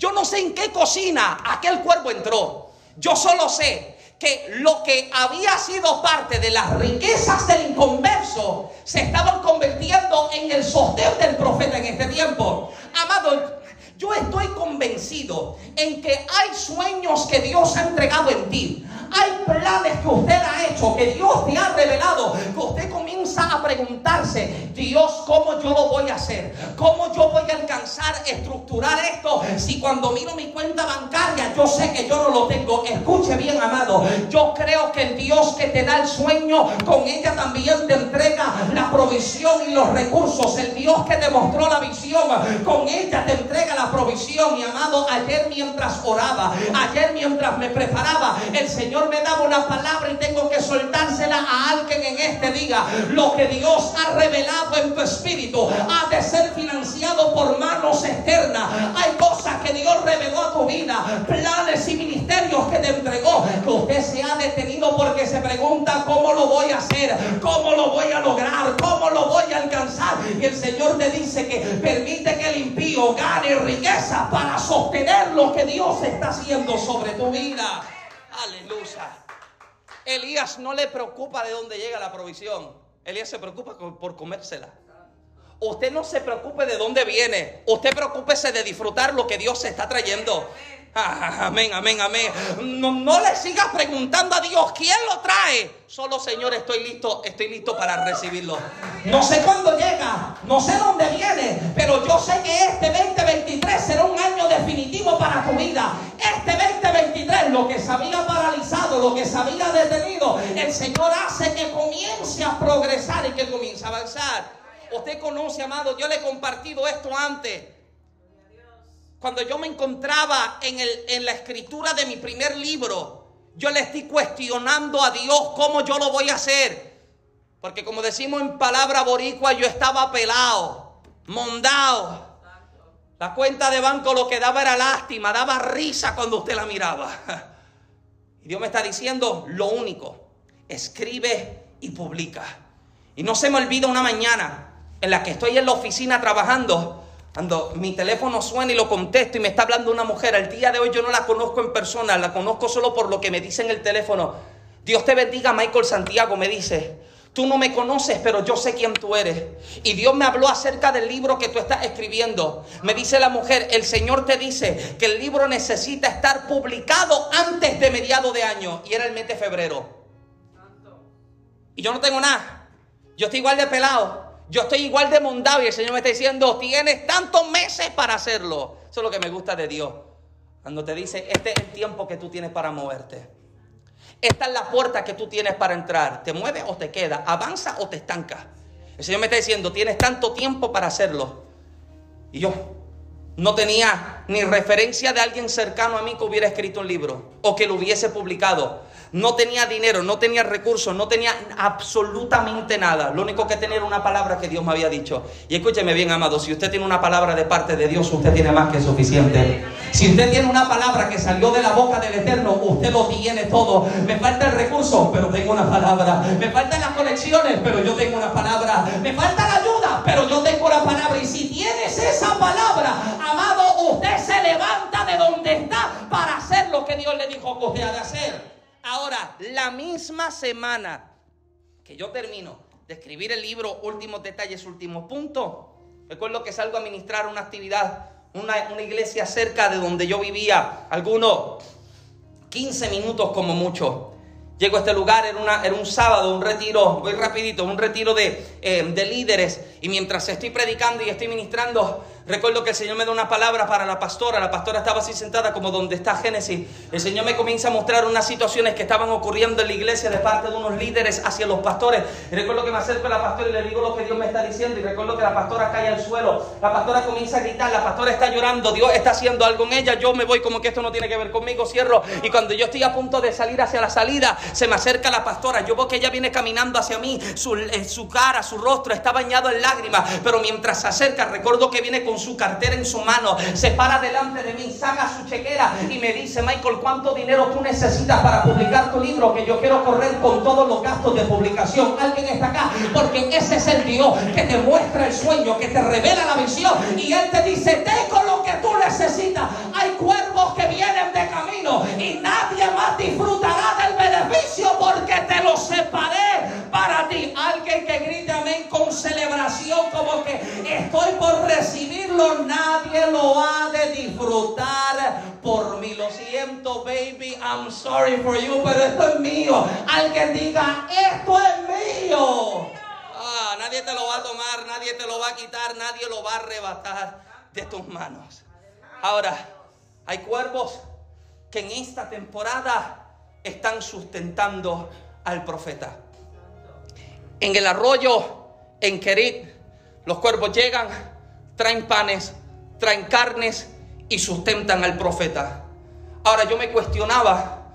Yo no sé en qué cocina aquel cuervo entró. Yo solo sé que lo que había sido parte de las riquezas del inconverso se estaban convirtiendo en el sostén del profeta en este tiempo. Amado, yo estoy convencido en que hay sueños que Dios ha entregado en ti. Hay planes que usted ha hecho, que Dios te ha revelado, que usted comienza a preguntarse, Dios, ¿cómo yo lo voy a hacer? ¿Cómo yo voy a alcanzar, estructurar esto? Si cuando miro mi cuenta bancaria, yo sé que yo no lo tengo. Escuche bien, amado, yo creo que el Dios que te da el sueño, con ella también te entrega la provisión y los recursos. El Dios que te mostró la visión, con ella te entrega la provisión. Y amado, ayer mientras oraba, ayer mientras me preparaba, el Señor me daba una palabra y tengo que soltársela a alguien en este día. Lo que Dios ha revelado en tu espíritu ha de ser financiado por manos externas. Hay cosas que Dios reveló a tu vida, planes y ministerios que te entregó, que usted se ha detenido porque se pregunta cómo lo voy a hacer, cómo lo voy a lograr, cómo lo voy a alcanzar. Y el Señor te dice que para sostener lo que Dios está haciendo sobre tu vida. Aleluya. Elías no le preocupa de dónde llega la provisión. Elías se preocupa por comérsela. Usted no se preocupe de dónde viene. Usted preocúpese de disfrutar lo que Dios está trayendo. [LAUGHS] Amén, amén, amén. No, no, le sigas preguntando a Dios quién lo trae. Solo, Señor, estoy listo, estoy listo para recibirlo. No sé cuándo llega, no sé dónde viene, pero yo sé que este 2023 será un año definitivo para tu vida. Este 2023, lo que se había paralizado, lo que se había detenido, el Señor hace que comience a progresar y que comience a avanzar. Usted conoce, amado, yo le he compartido esto antes. Cuando yo me encontraba en, el, en la escritura de mi primer libro, yo le estoy cuestionando a Dios cómo yo lo voy a hacer. Porque como decimos en palabra boricua, yo estaba pelado, mondado. La cuenta de banco lo que daba era lástima, daba risa cuando usted la miraba. [LAUGHS] Y Dios me está diciendo lo único, escribe y publica. Y no se me olvida una mañana, en la que estoy en la oficina trabajando, cuando mi teléfono suena y lo contesto y me está hablando una mujer, al día de hoy yo no la conozco en persona, la conozco solo por lo que me dice en el teléfono. Dios te bendiga, Michael Santiago, me dice. Tú no me conoces, pero yo sé quién tú eres. Y Dios me habló acerca del libro que tú estás escribiendo. Me dice la mujer, el Señor te dice que el libro necesita estar publicado antes de mediado de año. Y era el mes de febrero. Y yo no tengo nada. Yo estoy igual de pelado. Yo estoy igual de mondado y el Señor me está diciendo, tienes tantos meses para hacerlo. Eso es lo que me gusta de Dios. Cuando te dice, este es el tiempo que tú tienes para moverte. Esta es la puerta que tú tienes para entrar. ¿Te mueves o te queda? ¿Avanza o te estanca? El Señor me está diciendo, tienes tanto tiempo para hacerlo. Y yo no tenía ni referencia de alguien cercano a mí que hubiera escrito un libro o que lo hubiese publicado no tenía dinero, no tenía recursos, no tenía absolutamente nada. Lo único que tenía era una palabra que Dios me había dicho. Y escúcheme bien, amado, si usted tiene una palabra de parte de Dios, usted tiene más que suficiente. Si usted tiene una palabra que salió de la boca del Eterno, usted lo tiene todo. Me falta el recurso, pero tengo una palabra. Me faltan las conexiones, pero yo tengo una palabra. Me falta la ayuda, pero yo tengo una palabra. Y si tienes esa palabra, amado, usted se levanta de donde está para hacer lo que Dios le dijo que usted ha de hacer. Ahora, la misma semana que yo termino de escribir el libro Últimos Detalles, Últimos Puntos, recuerdo que salgo a ministrar una actividad, una, una iglesia cerca de donde yo vivía, algunos 15 minutos como mucho. Llego a este lugar, era, una, era un sábado, un retiro, voy rapidito, un retiro de, eh, de líderes. Y mientras estoy predicando y estoy ministrando, Recuerdo que el Señor me da una palabra para la pastora. La pastora estaba así sentada como donde está Génesis. El Señor me comienza a mostrar unas situaciones que estaban ocurriendo en la iglesia de parte de unos líderes hacia los pastores. Recuerdo que me acerco a la pastora y le digo lo que Dios me está diciendo. Y recuerdo que la pastora cae al suelo. La pastora comienza a gritar. La pastora está llorando. Dios está haciendo algo en ella. Yo me voy como que esto no tiene que ver conmigo. Cierro. Y cuando yo estoy a punto de salir hacia la salida, se me acerca la pastora. Yo veo que ella viene caminando hacia mí. Su, su cara, su rostro está bañado en lágrimas. Pero mientras se acerca, recuerdo que viene con su cartera en su mano, se para delante de mí, saca su chequera y me dice, Michael, ¿cuánto dinero tú necesitas para publicar tu libro? Que yo quiero correr con todos los gastos de publicación. Alguien está acá, porque ese es el Dios que te muestra el sueño, que te revela la visión y Él te dice, tengo lo que nadie lo ha de disfrutar por mí. Lo siento, baby, I'm sorry for you, pero esto es mío. Alguien diga, esto es mío. Ah, nadie te lo va a tomar, nadie te lo va a quitar, nadie lo va a arrebatar de tus manos. Ahora, hay cuervos que en esta temporada están sustentando al profeta. En el arroyo, en Kerit, los cuervos llegan, traen panes, traen carnes y sustentan al profeta. Ahora yo me cuestionaba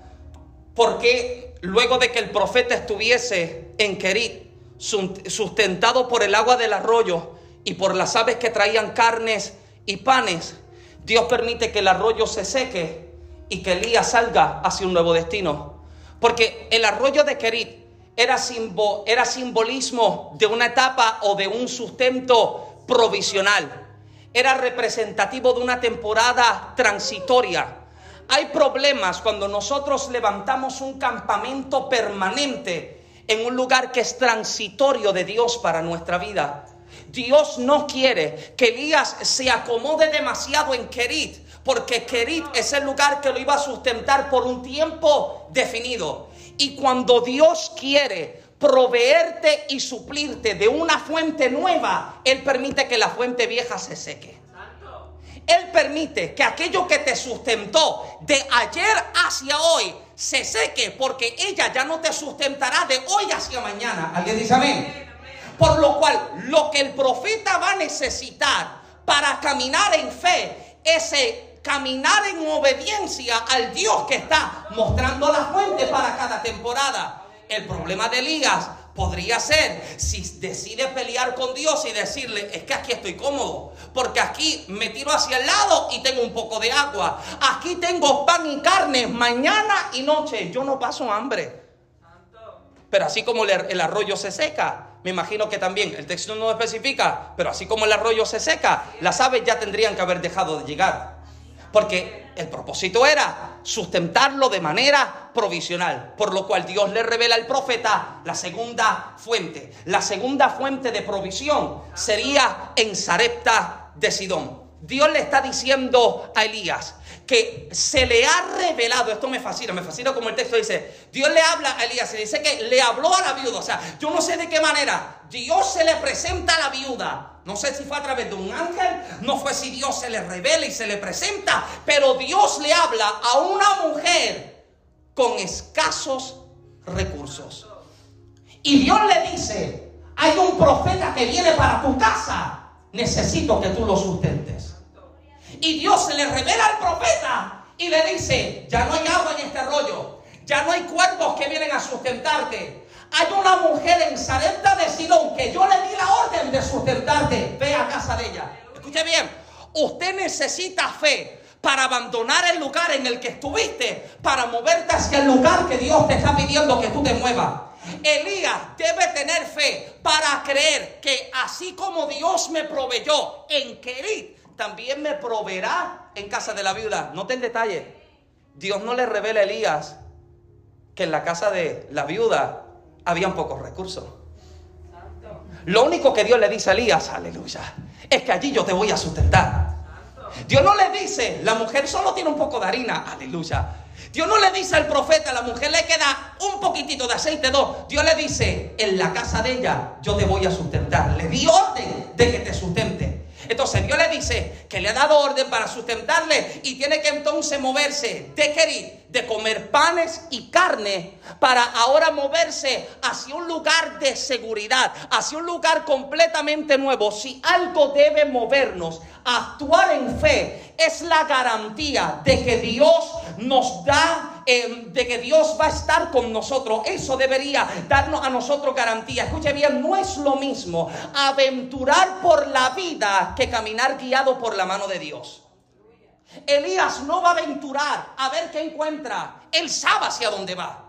por qué luego de que el profeta estuviese en Kerit, sustentado por el agua del arroyo y por las aves que traían carnes y panes, Dios permite que el arroyo se seque y que Elías salga hacia un nuevo destino. Porque el arroyo de Kerit era, era simbolismo de una etapa o de un sustento provisional. Era representativo de una temporada transitoria. Hay problemas cuando nosotros levantamos un campamento permanente en un lugar que es transitorio de Dios para nuestra vida. Dios no quiere que Elías se acomode demasiado en Kerit, porque Kerit es el lugar que lo iba a sustentar por un tiempo definido. Y cuando Dios quiere proveerte y suplirte de una fuente nueva, Él permite que la fuente vieja se seque. Él permite que aquello que te sustentó de ayer hacia hoy se seque porque ella ya no te sustentará de hoy hacia mañana. ¿Alguien dice amén? Por lo cual, lo que el profeta va a necesitar para caminar en fe, ese caminar en obediencia al Dios que está mostrando la fuente para cada temporada. El problema de Elías podría ser si decide pelear con Dios y decirle, es que aquí estoy cómodo, porque aquí me tiro hacia el lado y tengo un poco de agua, aquí tengo pan y carne mañana y noche, yo no paso hambre. Pero así como el arroyo se seca, me imagino que también, el texto no especifica, pero así como el arroyo se seca, las aves ya tendrían que haber dejado de llegar. Porque el propósito era sustentarlo de manera provisional, por lo cual Dios le revela al profeta la segunda fuente. La segunda fuente de provisión sería en Sarepta de Sidón. Dios le está diciendo a Elías, que se le ha revelado, esto me fascina, me fascina como el texto dice, Dios le habla a Elías y dice que le habló a la viuda, o sea, yo no sé de qué manera, Dios se le presenta a la viuda, no sé si fue a través de un ángel, no fue si Dios se le revela y se le presenta, pero Dios le habla a una mujer con escasos recursos. Y Dios le dice, hay un profeta que viene para tu casa, necesito que tú lo sustentes. Y Dios se le revela al profeta y le dice, ya no hay agua en este arroyo, ya no hay cuerpos que vienen a sustentarte. Hay una mujer en Sarepta de Sidón que yo le di la orden de sustentarte. Ve a casa de ella. Escuche bien, usted necesita fe para abandonar el lugar en el que estuviste, para moverte hacia el lugar que Dios te está pidiendo que tú te muevas. Elías debe tener fe para creer que así como Dios me proveyó en Kerit, también me proveerá en casa de la viuda. Noten detalle. Dios no le revela a Elías que en la casa de la viuda habían pocos recursos. Lo único que Dios le dice a Elías, aleluya, es que allí yo te voy a sustentar. Dios no le dice, la mujer solo tiene un poco de harina, aleluya. Dios no le dice al profeta, a la mujer le queda un poquitito de aceite, no. Dios le dice, en la casa de ella yo te voy a sustentar. Le di orden de que te sustente. Entonces Dios le dice que le ha dado orden para sustentarle y tiene que entonces moverse de querer, de comer panes y carne, para ahora moverse hacia un lugar de seguridad, hacia un lugar completamente nuevo. Si algo debe movernos, actuar en fe, es la garantía de que Dios nos da de que Dios va a estar con nosotros. Eso debería darnos a nosotros garantía. Escuche bien, no es lo mismo aventurar por la vida que caminar guiado por la mano de Dios. Elías no va a aventurar a ver qué encuentra. Él sabe hacia dónde va.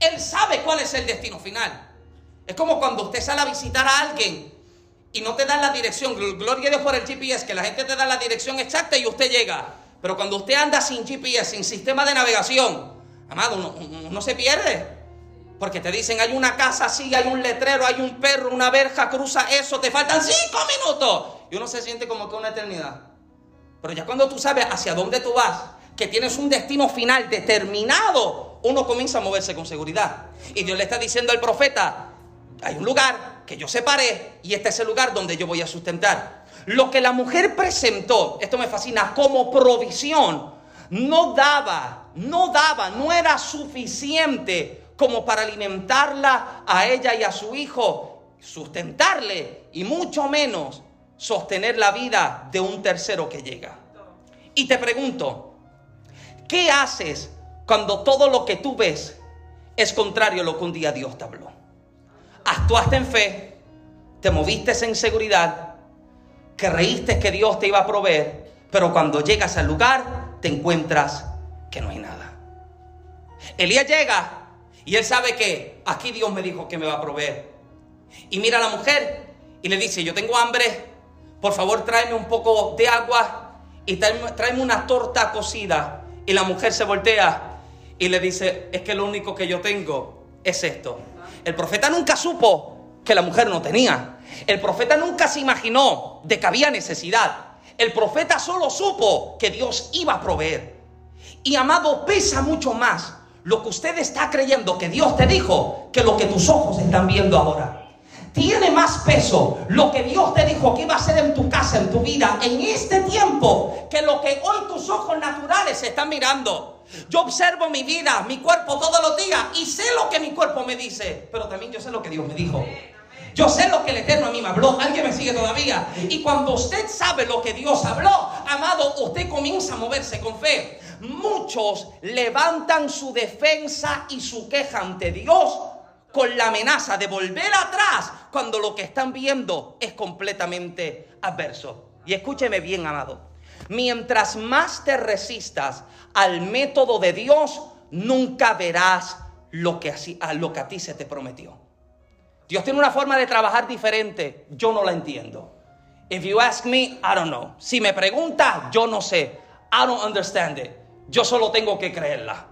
Él sabe cuál es el destino final. Es como cuando usted sale a visitar a alguien y no te dan la dirección. Gloria a Dios por el GPS, que la gente te da la dirección exacta y usted llega. Pero cuando usted anda sin GPS, sin sistema de navegación, amado, uno, se pierde. Porque te dicen, hay una casa así, hay un letrero, hay un perro, una verja, cruza eso, te faltan cinco minutos. Y uno se siente como que una eternidad. Pero ya cuando tú sabes hacia dónde tú vas, que tienes un destino final determinado, uno comienza a moverse con seguridad. Y Dios le está diciendo al profeta, hay un lugar que yo separé y este es el lugar donde yo voy a sustentar. Lo que la mujer presentó, esto me fascina, como provisión, no daba, no daba, no era suficiente como para alimentarla a ella y a su hijo, sustentarle y mucho menos sostener la vida de un tercero que llega. Y te pregunto, ¿qué haces cuando todo lo que tú ves es contrario a lo que un día Dios te habló? Actuaste en fe, te moviste en seguridad, creíste que Dios te iba a proveer, Pero cuando llegas al lugar, te encuentras que no hay nada. Elías llega y él sabe que aquí Dios me dijo que me va a proveer. Y mira a la mujer y le dice, yo tengo hambre, por favor tráeme un poco de agua y tráeme, una torta cocida. Y la mujer se voltea y le dice, es que lo único que yo tengo es esto. El profeta nunca supo que la mujer no tenía. El profeta nunca se imaginó de que había necesidad. El profeta solo supo que Dios iba a proveer. Y amado, pesa mucho más lo que usted está creyendo que Dios te dijo que lo que tus ojos están viendo ahora. Tiene más peso lo que Dios te dijo que iba a hacer en tu casa, en tu vida, en este tiempo, que lo que hoy tus ojos naturales están mirando. Yo observo mi vida, mi cuerpo todos los días y sé lo que mi cuerpo me dice, pero también yo sé lo que Dios me dijo. Yo sé lo que el Eterno a mí me habló. Alguien me sigue todavía. Y cuando usted sabe lo que Dios habló, amado, usted comienza a moverse con fe. Muchos levantan su defensa y su queja ante Dios con la amenaza de volver atrás cuando lo que están viendo es completamente adverso. Y escúcheme bien, amado. Mientras más te resistas al método de Dios, nunca verás lo que, a, lo que a ti se te prometió. Dios tiene una forma de trabajar diferente. Yo no la entiendo. If you ask me, I don't know. Si me pregunta, yo no sé. I don't understand it. Yo solo tengo que creerla.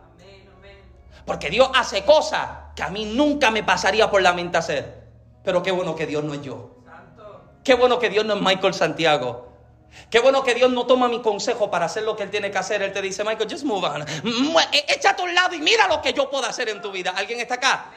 Porque Dios hace cosas que a mí nunca me pasaría por la mente hacer. Pero qué bueno que Dios no es yo. Qué bueno que Dios no es Michael Santiago. Qué bueno que Dios no toma mi consejo para hacer lo que Él tiene que hacer. Él te dice, Michael, just move on. Échate a un lado y mira lo que yo puedo hacer en tu vida. ¿Alguien está acá?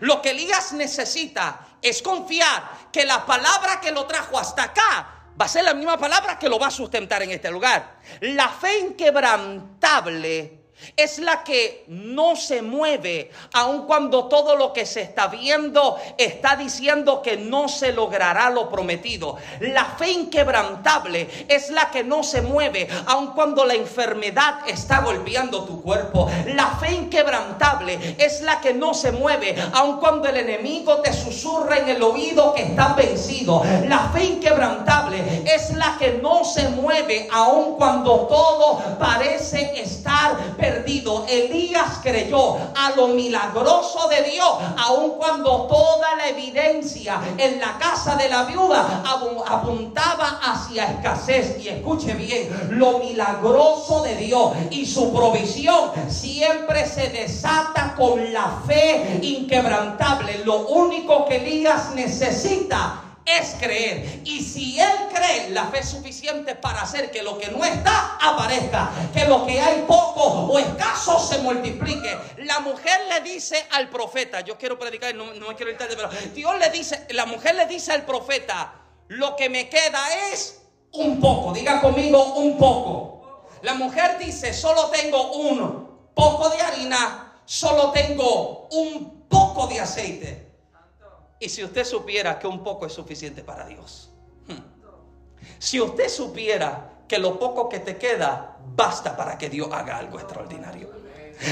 Lo que Elías necesita es confiar que la palabra que lo trajo hasta acá va a ser la misma palabra que lo va a sustentar en este lugar. La fe inquebrantable es la que no se mueve, aun cuando todo lo que se está viendo está diciendo que no se logrará lo prometido. La fe inquebrantable es la que no se mueve, aun cuando la enfermedad está golpeando tu cuerpo. La fe inquebrantable es la que no se mueve, aun cuando el enemigo te susurra en el oído que está vencido. La fe inquebrantable es la que no se mueve, aun cuando todo parece estar perdido. Elías creyó a lo milagroso de Dios, aun cuando toda la evidencia en la casa de la viuda apuntaba hacia escasez. Y escuche bien, lo milagroso de Dios y su provisión siempre se desata con la fe inquebrantable. Lo único que Elías necesita es creer. Y si él cree, la fe es suficiente para hacer que lo que no está aparezca, que lo que hay poco o escaso se multiplique. La mujer le dice al profeta, yo quiero predicar, no, me quiero ir tarde, pero Dios le dice, la mujer le dice al profeta, lo que me queda es un poco, diga conmigo un poco. La mujer dice, solo tengo un poco de harina, solo tengo un poco de aceite. Y si usted supiera que un poco es suficiente para Dios. Hmm. Si usted supiera que lo poco que te queda basta para que Dios haga algo extraordinario.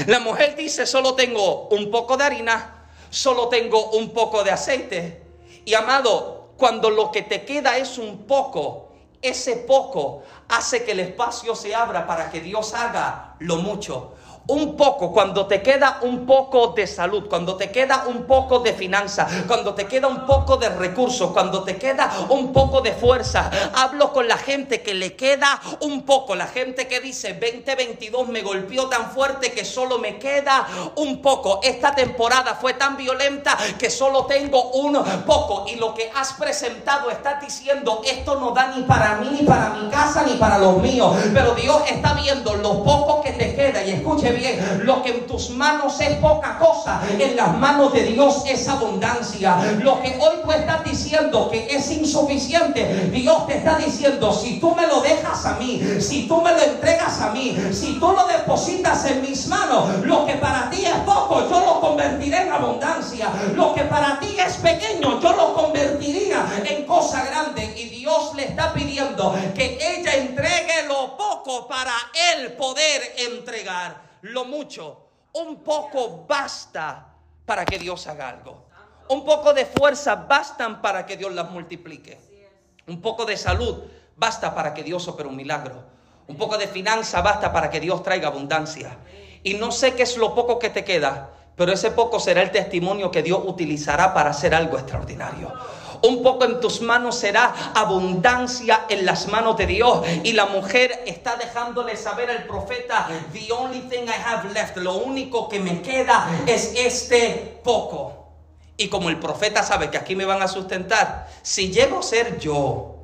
La mujer dice, solo tengo un poco de harina, solo tengo un poco de aceite. Y amado, cuando lo que te queda es un poco, ese poco hace que el espacio se abra para que Dios haga lo mucho un poco, cuando te queda un poco de salud, cuando te queda un poco de finanza, cuando te queda un poco de recursos, cuando te queda un poco de fuerza, hablo con la gente que le queda un poco, la gente que dice 2022 me golpeó tan fuerte que solo me queda un poco, esta temporada fue tan violenta que solo tengo un poco. Y lo que has presentado estás diciendo esto no da ni para mí, ni para mi casa, ni para los míos, pero Dios está viendo lo poco que te queda. Y escuche lo que en tus manos es poca cosa, en las manos de Dios es abundancia. Lo que hoy tú estás diciendo que es insuficiente, Dios te está diciendo, si tú me lo dejas a mí, si tú me lo entregas a mí, si tú lo depositas en mis manos, lo que para ti es poco, yo lo convertiré en abundancia. Lo que para ti es pequeño, yo lo convertiría en cosa grande. Y Dios le está pidiendo que ella entregue lo poco para él poder entregar lo mucho. Un poco basta para que Dios haga algo. Un poco de fuerza bastan para que Dios las multiplique. Un poco de salud basta para que Dios opere un milagro. Un poco de finanza basta para que Dios traiga abundancia. Y no sé qué es lo poco que te queda, pero ese poco será el testimonio que Dios utilizará para hacer algo extraordinario. Un poco en tus manos será abundancia en las manos de Dios. Y la mujer está dejándole saber al profeta, the only thing I have left, lo único que me queda es este poco. Y como el profeta sabe que aquí me van a sustentar, si llego a ser yo,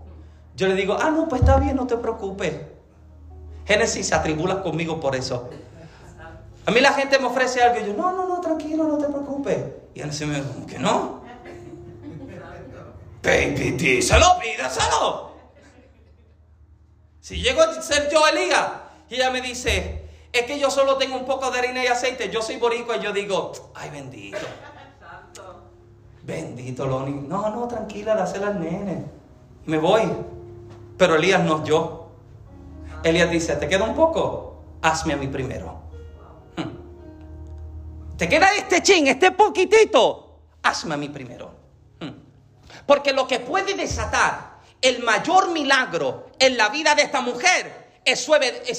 yo le digo, ah, no, pues está bien, no te preocupes. Génesis se atribula conmigo por eso. A mí la gente me ofrece algo y yo, no, no, no, tranquilo, no te preocupes. Y él se me dice, ¿cómo que no? Baby, díselo, pídaselo. Si llego a ser yo Elías y ella me dice, es que yo solo tengo un poco de harina y aceite, yo soy boricua y yo digo, ay bendito. Bendito, Loni. No, no, tranquila, dásela al nene. Me voy. Pero Elías no yo. Elías dice, ¿te queda un poco? Hazme a mí primero. Hmm. ¿Te queda este chin, este poquitito? Hazme a mí primero. Porque lo que puede desatar el mayor milagro en la vida de esta mujer es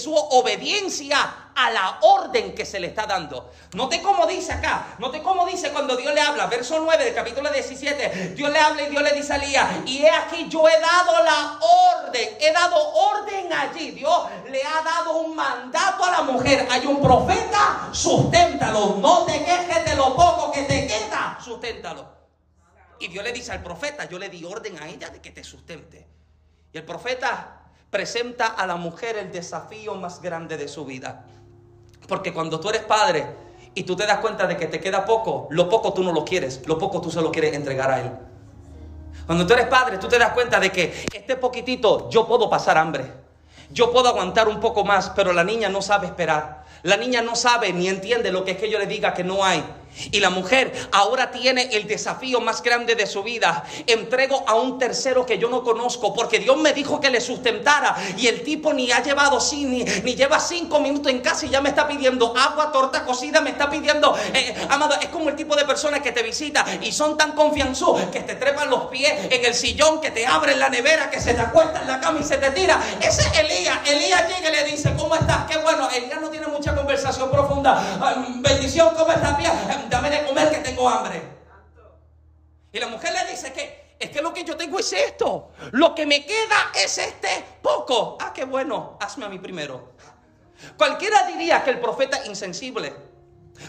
su, obediencia a la orden que se le está dando. Note cómo dice acá, note cómo dice cuando Dios le habla, verso 9 del capítulo 17, Dios le habla y Dios le dice a Elías, y he aquí yo he dado la orden, he dado orden allí, Dios le ha dado un mandato a la mujer, hay un profeta, susténtalo, no te quejes de lo poco que te queda, susténtalo. Y Dios le dice al profeta, yo le di orden a ella de que te sustente. Y el profeta presenta a la mujer el desafío más grande de su vida. Porque cuando tú eres padre y tú te das cuenta de que te queda poco, lo poco tú no lo quieres, lo poco tú se lo quieres entregar a Él. Cuando tú eres padre, tú te das cuenta de que este poquitito yo puedo pasar hambre. Yo puedo aguantar un poco más, pero la niña no sabe esperar. La niña no sabe ni entiende lo que es que yo le diga que no hay. Y la mujer ahora tiene el desafío más grande de su vida. Entrego a un tercero que yo no conozco porque Dios me dijo que le sustentara y el tipo ni ha llevado ni, ni lleva cinco minutos en casa y ya me está pidiendo agua, torta cocida, me está pidiendo, eh, amado, es como el tipo de personas que te visita y son tan confianzudos que te trepan los pies en el sillón, que te abren la nevera, que se te acuesta en la cama y se te tira. Ese es Elías. Elías llega y le dice, ¿cómo estás? Qué bueno. Elías no tiene mucha profunda. Bendición, ¿cómo estás? Bien dame de comer que tengo hambre. Y la mujer le dice que es que lo que yo tengo es esto. Lo que me queda es este poco. Ah, qué bueno, hazme a mí primero. Cualquiera diría que el profeta es insensible.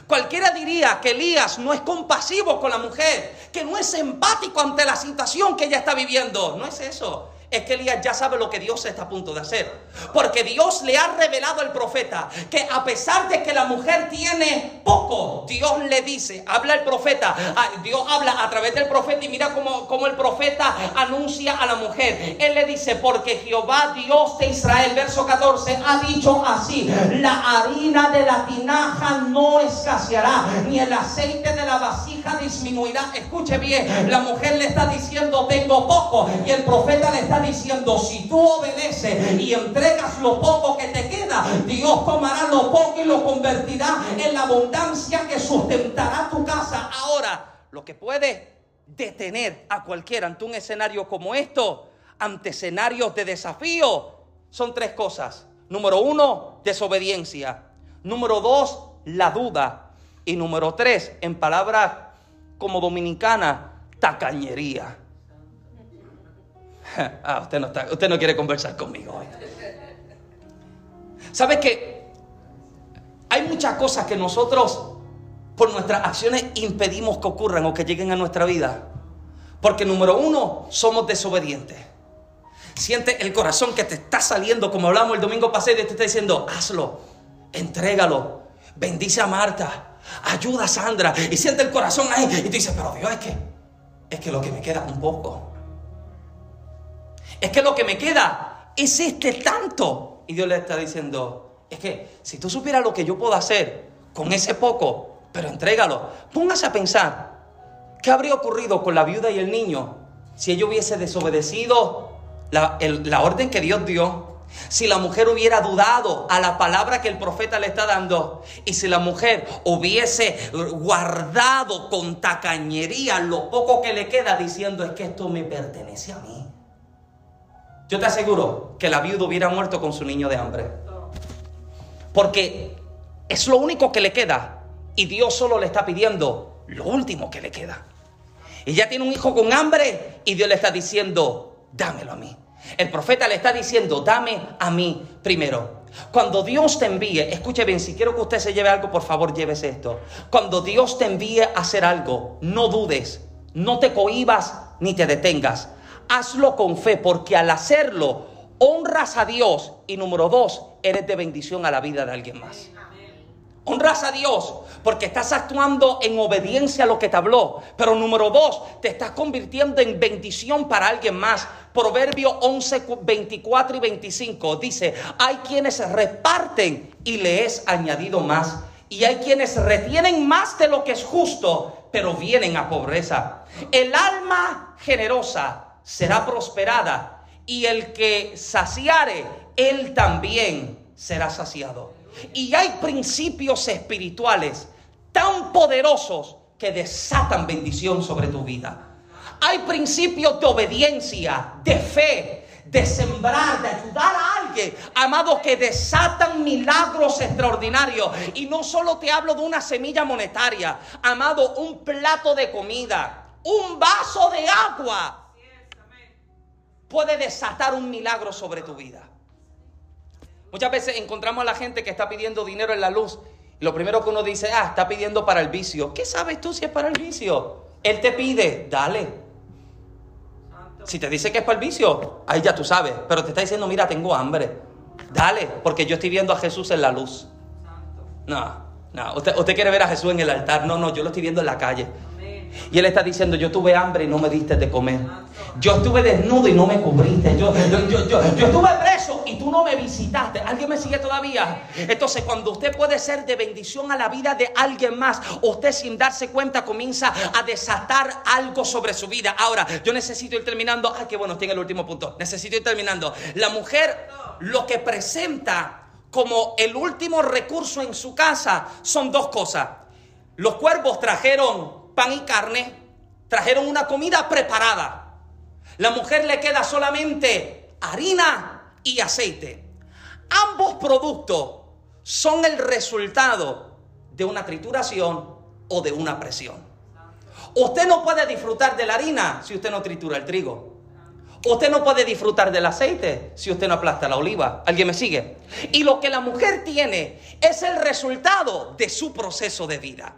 Cualquiera diría que Elías no es compasivo con la mujer, que no es empático ante la situación que ella está viviendo. No es eso es que Elías ya sabe lo que Dios está a punto de hacer. Porque Dios le ha revelado al profeta que a pesar de que la mujer tiene poco, Dios le dice, habla el profeta, ah, Dios habla a través del profeta y mira cómo, el profeta anuncia a la mujer. Él le dice, porque Jehová Dios de Israel, verso 14, ha dicho así, la harina de la tinaja no escaseará, ni el aceite de la vasija disminuirá. Escuche bien, la mujer le está diciendo, tengo poco, y el profeta le está diciendo, si tú obedeces y entregas lo poco que te queda, Dios tomará lo poco y lo convertirá en la abundancia que sustentará tu casa. Ahora, lo que puede detener a cualquiera ante un escenario como esto, ante escenarios de desafío, son tres cosas. Número uno, desobediencia. Número dos, la duda. Y número tres, en palabras como dominicana, tacañería. [LAUGHS] Ah, usted no, está, usted no quiere conversar conmigo hoy. ¿Sabe que hay muchas cosas que nosotros por nuestras acciones impedimos que ocurran o que lleguen a nuestra vida? Porque número uno, somos desobedientes. Siente el corazón que te está saliendo, como hablamos el domingo pasado, y te está diciendo, hazlo, entrégalo, bendice a Marta, ayuda a Sandra. Y siente el corazón ahí y te dice, pero Dios, es que, es que lo que me queda un poco. Es que lo que me queda es este tanto. Y Dios le está diciendo, es que si tú supieras lo que yo puedo hacer con ese poco, pero entrégalo, póngase a pensar, ¿qué habría ocurrido con la viuda y el niño si ella hubiese desobedecido la, la orden que Dios dio? Si la mujer hubiera dudado a la palabra que el profeta le está dando y si la mujer hubiese guardado con tacañería lo poco que le queda diciendo es que esto me pertenece a mí. Yo te aseguro que la viuda hubiera muerto con su niño de hambre. Porque es lo único que le queda. Y Dios solo le está pidiendo lo último que le queda. Ella tiene un hijo con hambre y Dios le está diciendo, dámelo a mí. El profeta le está diciendo, dame a mí primero. Cuando Dios te envíe, escuche bien, si quiero que usted se lleve algo, por favor llévese esto. Cuando Dios te envíe a hacer algo, no dudes, no te cohibas ni te detengas. Hazlo con fe, porque al hacerlo, honras a Dios y número dos, eres de bendición a la vida de alguien más. Honras a Dios porque estás actuando en obediencia a lo que te habló. Pero número dos, te estás convirtiendo en bendición para alguien más. Proverbio 11, 24 y 25 dice, hay quienes reparten y le es añadido más. Y hay quienes retienen más de lo que es justo, pero vienen a pobreza. El alma generosa será prosperada y el que saciare, él también será saciado. Y hay principios espirituales tan poderosos que desatan bendición sobre tu vida. Hay principios de obediencia, de fe, de sembrar, de ayudar a alguien, amados, que desatan milagros extraordinarios. Y no solo te hablo de una semilla monetaria, amado, un plato de comida, un vaso de agua, puede desatar un milagro sobre tu vida. Muchas veces encontramos a la gente que está pidiendo dinero en la luz. Y lo primero que uno dice, ah, está pidiendo para el vicio. ¿Qué sabes tú si es para el vicio? Él te pide, dale. Si te dice que es para el vicio, ahí ya tú sabes. Pero te está diciendo, mira, tengo hambre. Dale, porque yo estoy viendo a Jesús en la luz. No, no. Usted, usted quiere ver a Jesús en el altar. No, no, yo lo estoy viendo en la calle. Y él está diciendo, yo tuve hambre y no me diste de comer. Yo estuve desnudo y no me cubriste. Yo, yo, estuve preso y tú no me visitaste. ¿Alguien me sigue todavía? Entonces, cuando usted puede ser de bendición a la vida de alguien más, usted sin darse cuenta comienza a desatar algo sobre su vida. Ahora, yo necesito ir terminando. Ay, qué bueno, estoy en el último punto. Necesito ir terminando. La mujer lo que presenta como el último recurso en su casa son dos cosas. Los cuervos trajeron pan y carne, trajeron una comida preparada. La mujer le queda solamente harina y aceite. Ambos productos son el resultado de una trituración o de una presión. Usted no puede disfrutar de la harina si usted no tritura el trigo. Usted no puede disfrutar del aceite si usted no aplasta la oliva. ¿Alguien me sigue? Y lo que la mujer tiene es el resultado de su proceso de vida.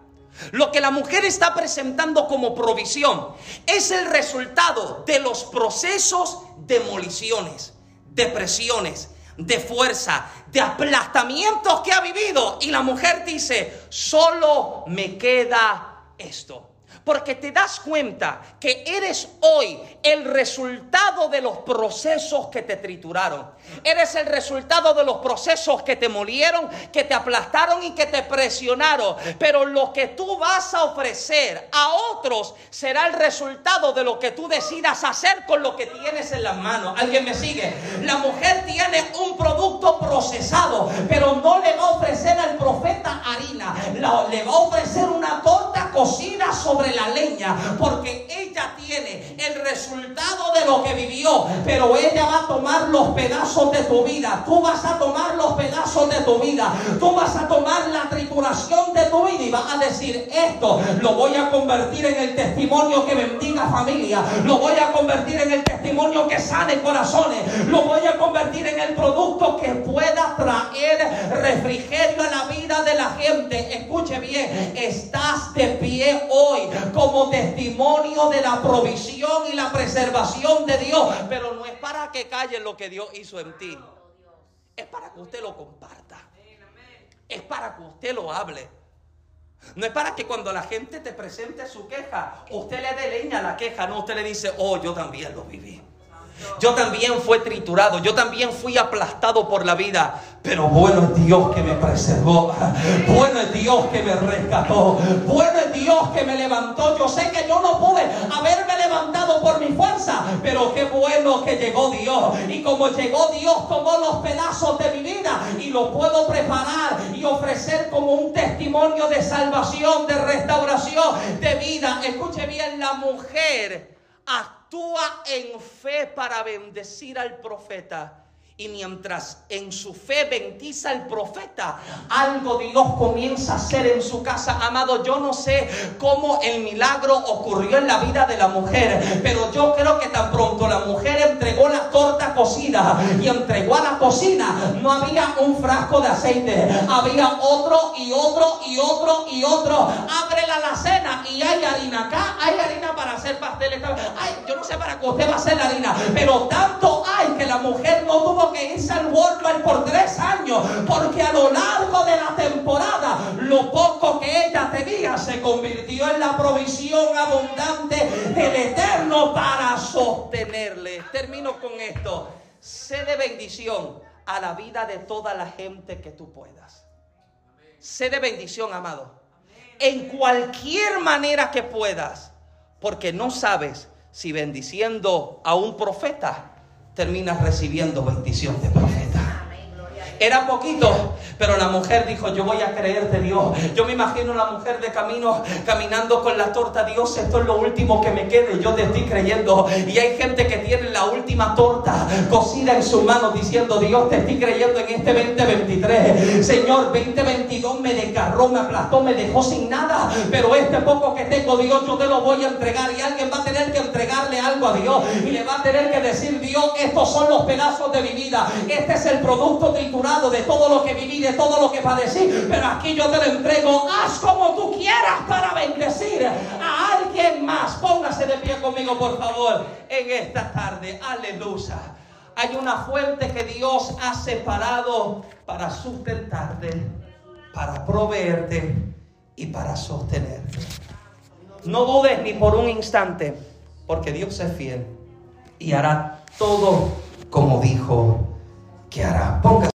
Lo que la mujer está presentando como provisión es el resultado de los procesos de demoliciones, depresiones, de fuerza, de aplastamientos que ha vivido. Y la mujer dice, solo me queda esto. Porque te das cuenta que eres hoy el resultado de los procesos que te trituraron. Eres el resultado de los procesos que te molieron, que te aplastaron y que te presionaron. Pero lo que tú vas a ofrecer a otros será el resultado de lo que tú decidas hacer con lo que tienes en las manos. ¿Alguien me sigue? La mujer tiene un producto procesado, pero no le va a ofrecer al profeta harina. le va a ofrecer una torta cocida sobre la leña, porque ella tiene el resultado de lo que vivió, pero ella va a tomar los pedazos de tu vida, tú vas a tomar los pedazos de tu vida, tú vas a tomar la trituración de tu vida y vas a decir esto, lo voy a convertir en el testimonio que bendiga familia, lo voy a convertir en el testimonio que sane corazones, lo voy a convertir en el producto que pueda traer refrigerio a la vida de la gente. Escuche bien, estás de pie hoy como testimonio de la provisión y la preservación de Dios. Pero no es para que calle lo que Dios hizo en ti. Es para que usted lo comparta. Es para que usted lo hable. No es para que cuando la gente te presente su queja, usted le dé leña a la queja. No, usted le dice, oh, yo también lo viví. Yo también fui triturado, yo también fui aplastado por la vida. Pero bueno es Dios que me preservó. Bueno es Dios que me rescató. Bueno es Dios que me levantó. Yo sé que yo no pude haberme levantado por mi fuerza. Pero qué bueno que llegó Dios. Y como llegó Dios, tomó los pedazos de mi vida y lo puedo preparar y ofrecer como un testimonio de salvación, de restauración, de vida. Escuche bien, la mujer actúa en fe para bendecir al profeta. Y mientras en su fe bendice al profeta, algo Dios comienza a hacer en su casa. Amado, yo no sé cómo el milagro ocurrió en la vida de la mujer, pero yo creo que tan pronto la mujer entregó la torta cocida y entregó a la cocina, no había un frasco de aceite, había otro y otro y otro y otro. Abre la alacena y hay harina acá, hay harina para hacer pasteles. Ay, yo no sé para qué usted va a hacer la harina, pero tanto hay que la mujer no tuvo que irse al Walmart por tres años, porque a lo largo de la temporada, lo poco que ella tenía se convirtió en la provisión abundante del Eterno para sostenerle. Termino con esto. Sé de bendición a la vida de toda la gente que tú puedas. Sé de bendición, amado. En cualquier manera que puedas, porque no sabes si bendiciendo a un profeta terminas recibiendo bendición de profeta. Era poquito, pero la mujer dijo, yo voy a creerte Dios. Yo me imagino la mujer de camino caminando con la torta. Dios, esto es lo último que me quede. Yo te estoy creyendo. Y hay gente que tiene la última torta cocida en su mano diciendo, Dios, te estoy creyendo en este 2023. Señor, 2022 me desgarró, me aplastó, me dejó sin nada. Pero este poco que tengo, Dios, yo te lo voy a entregar. Y alguien va a tener que entregarle algo a Dios. Y le va a tener que decir, Dios, estos son los pedazos de mi vida. Este es el producto de todo lo que viví, de todo lo que padecí, pero aquí yo te lo entrego. Haz como tú quieras para bendecir a alguien más. Póngase de pie conmigo, por favor, en esta tarde. Aleluya. Hay una fuente que Dios ha separado para sustentarte, para proveerte y para sostenerte. No dudes ni por un instante, porque Dios es fiel y hará todo como dijo que hará. Póngase